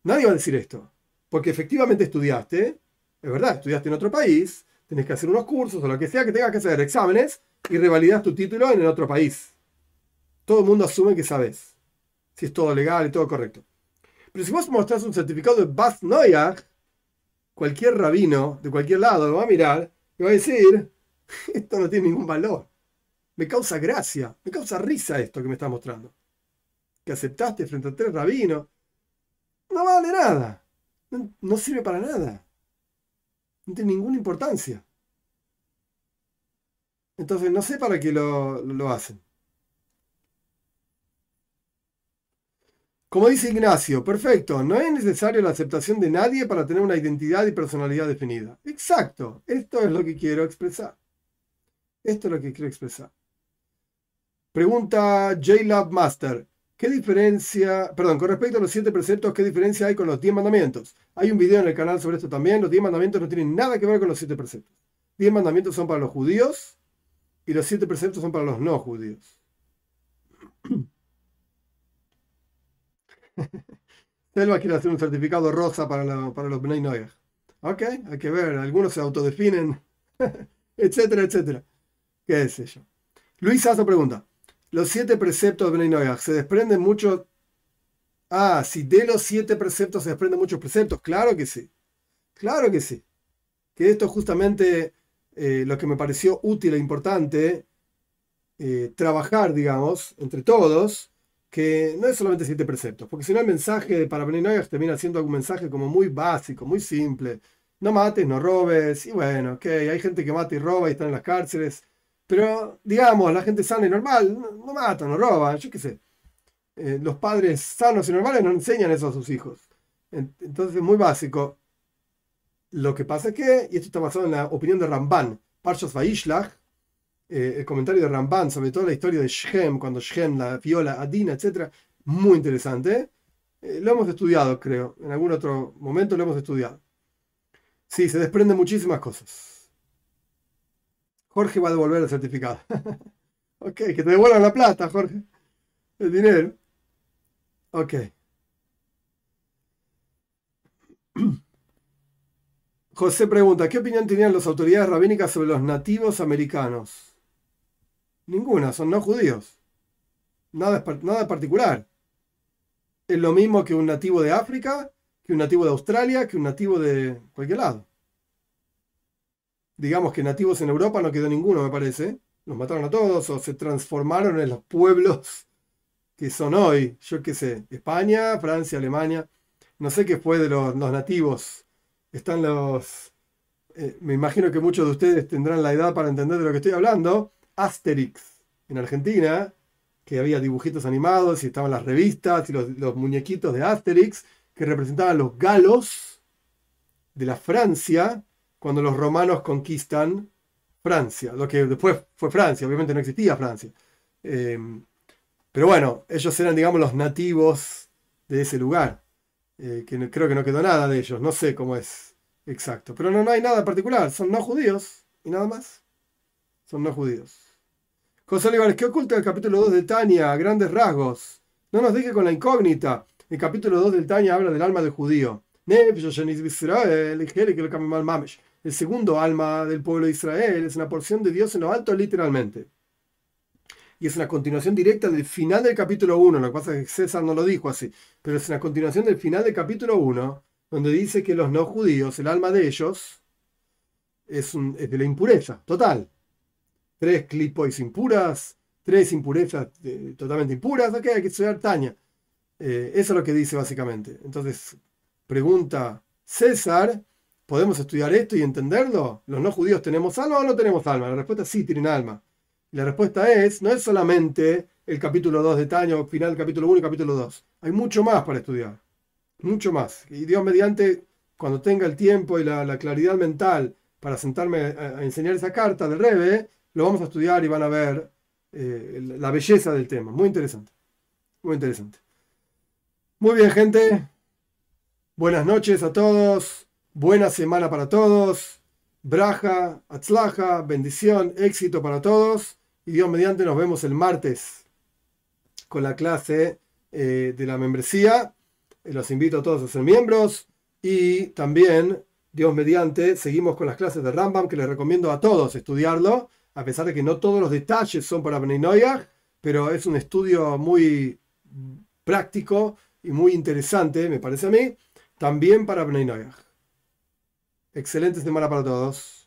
Nadie va a decir esto, porque efectivamente estudiaste, es verdad, estudiaste en otro país, Tienes que hacer unos cursos o lo que sea que tengas que hacer, exámenes, y revalidas tu título en el otro país. Todo el mundo asume que sabes. Si es todo legal y todo correcto. Pero si vos mostrás un certificado de Bas Noyach, cualquier rabino de cualquier lado lo va a mirar y va a decir, <laughs> esto no tiene ningún valor. Me causa gracia, me causa risa esto que me estás mostrando. Que aceptaste frente a tres rabinos. No vale nada. no sirve para nada. No tiene ninguna importancia. Entonces no sé para qué lo, lo hacen. Como dice Ignacio, perfecto, no es necesario la aceptación de nadie para tener una identidad y personalidad definida. Exacto, esto es lo que quiero expresar. Esto es lo que quiero expresar. Pregunta J-Lab Master. ¿Qué diferencia, perdón, con respecto a los siete preceptos, qué diferencia hay con los diez mandamientos? Hay un video en el canal sobre esto también. Los diez mandamientos no tienen nada que ver con los siete preceptos. Diez mandamientos son para los judíos y los siete preceptos son para los no judíos. <coughs> Selva quiere hacer un certificado rosa para, para los Bnei Noyach. Ok, hay que ver, algunos se autodefinen, <laughs> etcétera, etcétera. ¿Qué es eso? Luis Sasso pregunta, ¿los siete preceptos de Bnei se desprenden mucho? Ah, si de los siete preceptos se desprenden muchos preceptos, claro que sí, claro que sí. Que esto es justamente eh, lo que me pareció útil e importante, eh, trabajar, digamos, entre todos, que no es solamente siete preceptos, porque si no el mensaje para Beninoyas termina siendo algún mensaje como muy básico, muy simple. No mates, no robes, y bueno, ok, hay gente que mata y roba y está en las cárceles, pero digamos, la gente sana y normal no, mata, no roba, yo qué sé. Eh, los padres sanos y normales no enseñan eso a sus hijos. Entonces es muy básico. Lo que pasa es que, y esto está basado en la opinión de Ramban, Parshas Vaishlach, eh, el comentario de Ramban sobre toda la historia de Shem, cuando Shem la viola a Dina, etc. Muy interesante. Eh, lo hemos estudiado, creo. En algún otro momento lo hemos estudiado. Sí, se desprenden muchísimas cosas. Jorge va a devolver el certificado. <laughs> ok, que te devuelvan la plata, Jorge. El dinero. Ok. <clears throat> José pregunta, ¿qué opinión tenían las autoridades rabínicas sobre los nativos americanos? Ninguna, son no judíos. Nada, nada particular. Es lo mismo que un nativo de África, que un nativo de Australia, que un nativo de cualquier lado. Digamos que nativos en Europa no quedó ninguno, me parece. Los mataron a todos o se transformaron en los pueblos que son hoy. Yo qué sé, España, Francia, Alemania. No sé qué fue de los, nativos. Están los... Eh, me imagino que muchos de ustedes tendrán la edad para entender de lo que estoy hablando Asterix en Argentina, que había dibujitos animados y estaban las revistas y los, muñequitos de Asterix que representaban los galos de la Francia cuando los romanos conquistan Francia, lo que después fue Francia, obviamente no existía Francia. Eh, pero bueno, ellos eran, digamos, los nativos de ese lugar, eh, que creo que no quedó nada de ellos, no sé cómo es exacto, pero no, no hay nada particular, son no judíos y nada más, son no judíos. José Olivares, ¿qué oculta el capítulo 2 de Tania a grandes rasgos? No nos deje con la incógnita. El capítulo 2 del Tania habla del alma del judío. El segundo alma del pueblo de Israel es una porción de Dios en lo alto, literalmente. Y es una continuación directa del final del capítulo 1. Lo que pasa es que César no lo dijo así, pero es una continuación del final del capítulo 1, donde dice que los no judíos, el alma de ellos, es, de la impureza total tres clipois impuras, tres impurezas eh, totalmente impuras, ok, hay que estudiar Tania. Eh, eso es lo que dice básicamente. Entonces, pregunta César, ¿podemos estudiar esto y entenderlo? ¿Los no judíos tenemos alma o no tenemos alma? La respuesta es sí, tienen alma. Y la respuesta es, no es solamente el capítulo 2 de Tania, final del capítulo 1 y capítulo 2. Hay mucho más para estudiar. Mucho más. Y Dios mediante, cuando tenga el tiempo y la, claridad mental para sentarme a, a, enseñar esa carta del Rebe, lo vamos a estudiar y van a ver eh, la belleza del tema. Muy interesante. Muy interesante. Muy bien, gente. Buenas noches a todos. Buena semana para todos. Braja, atzlaja, bendición, éxito para todos. Y Dios mediante nos vemos el martes con la clase eh, de la membresía. Eh, los invito a todos a ser miembros. Y también, Dios mediante, seguimos con las clases de Rambam que les recomiendo a todos estudiarlo a pesar de que no todos los detalles son para Bnei pero es un estudio muy práctico y muy interesante, me parece a mí, también para Bnei Excelente semana para todos.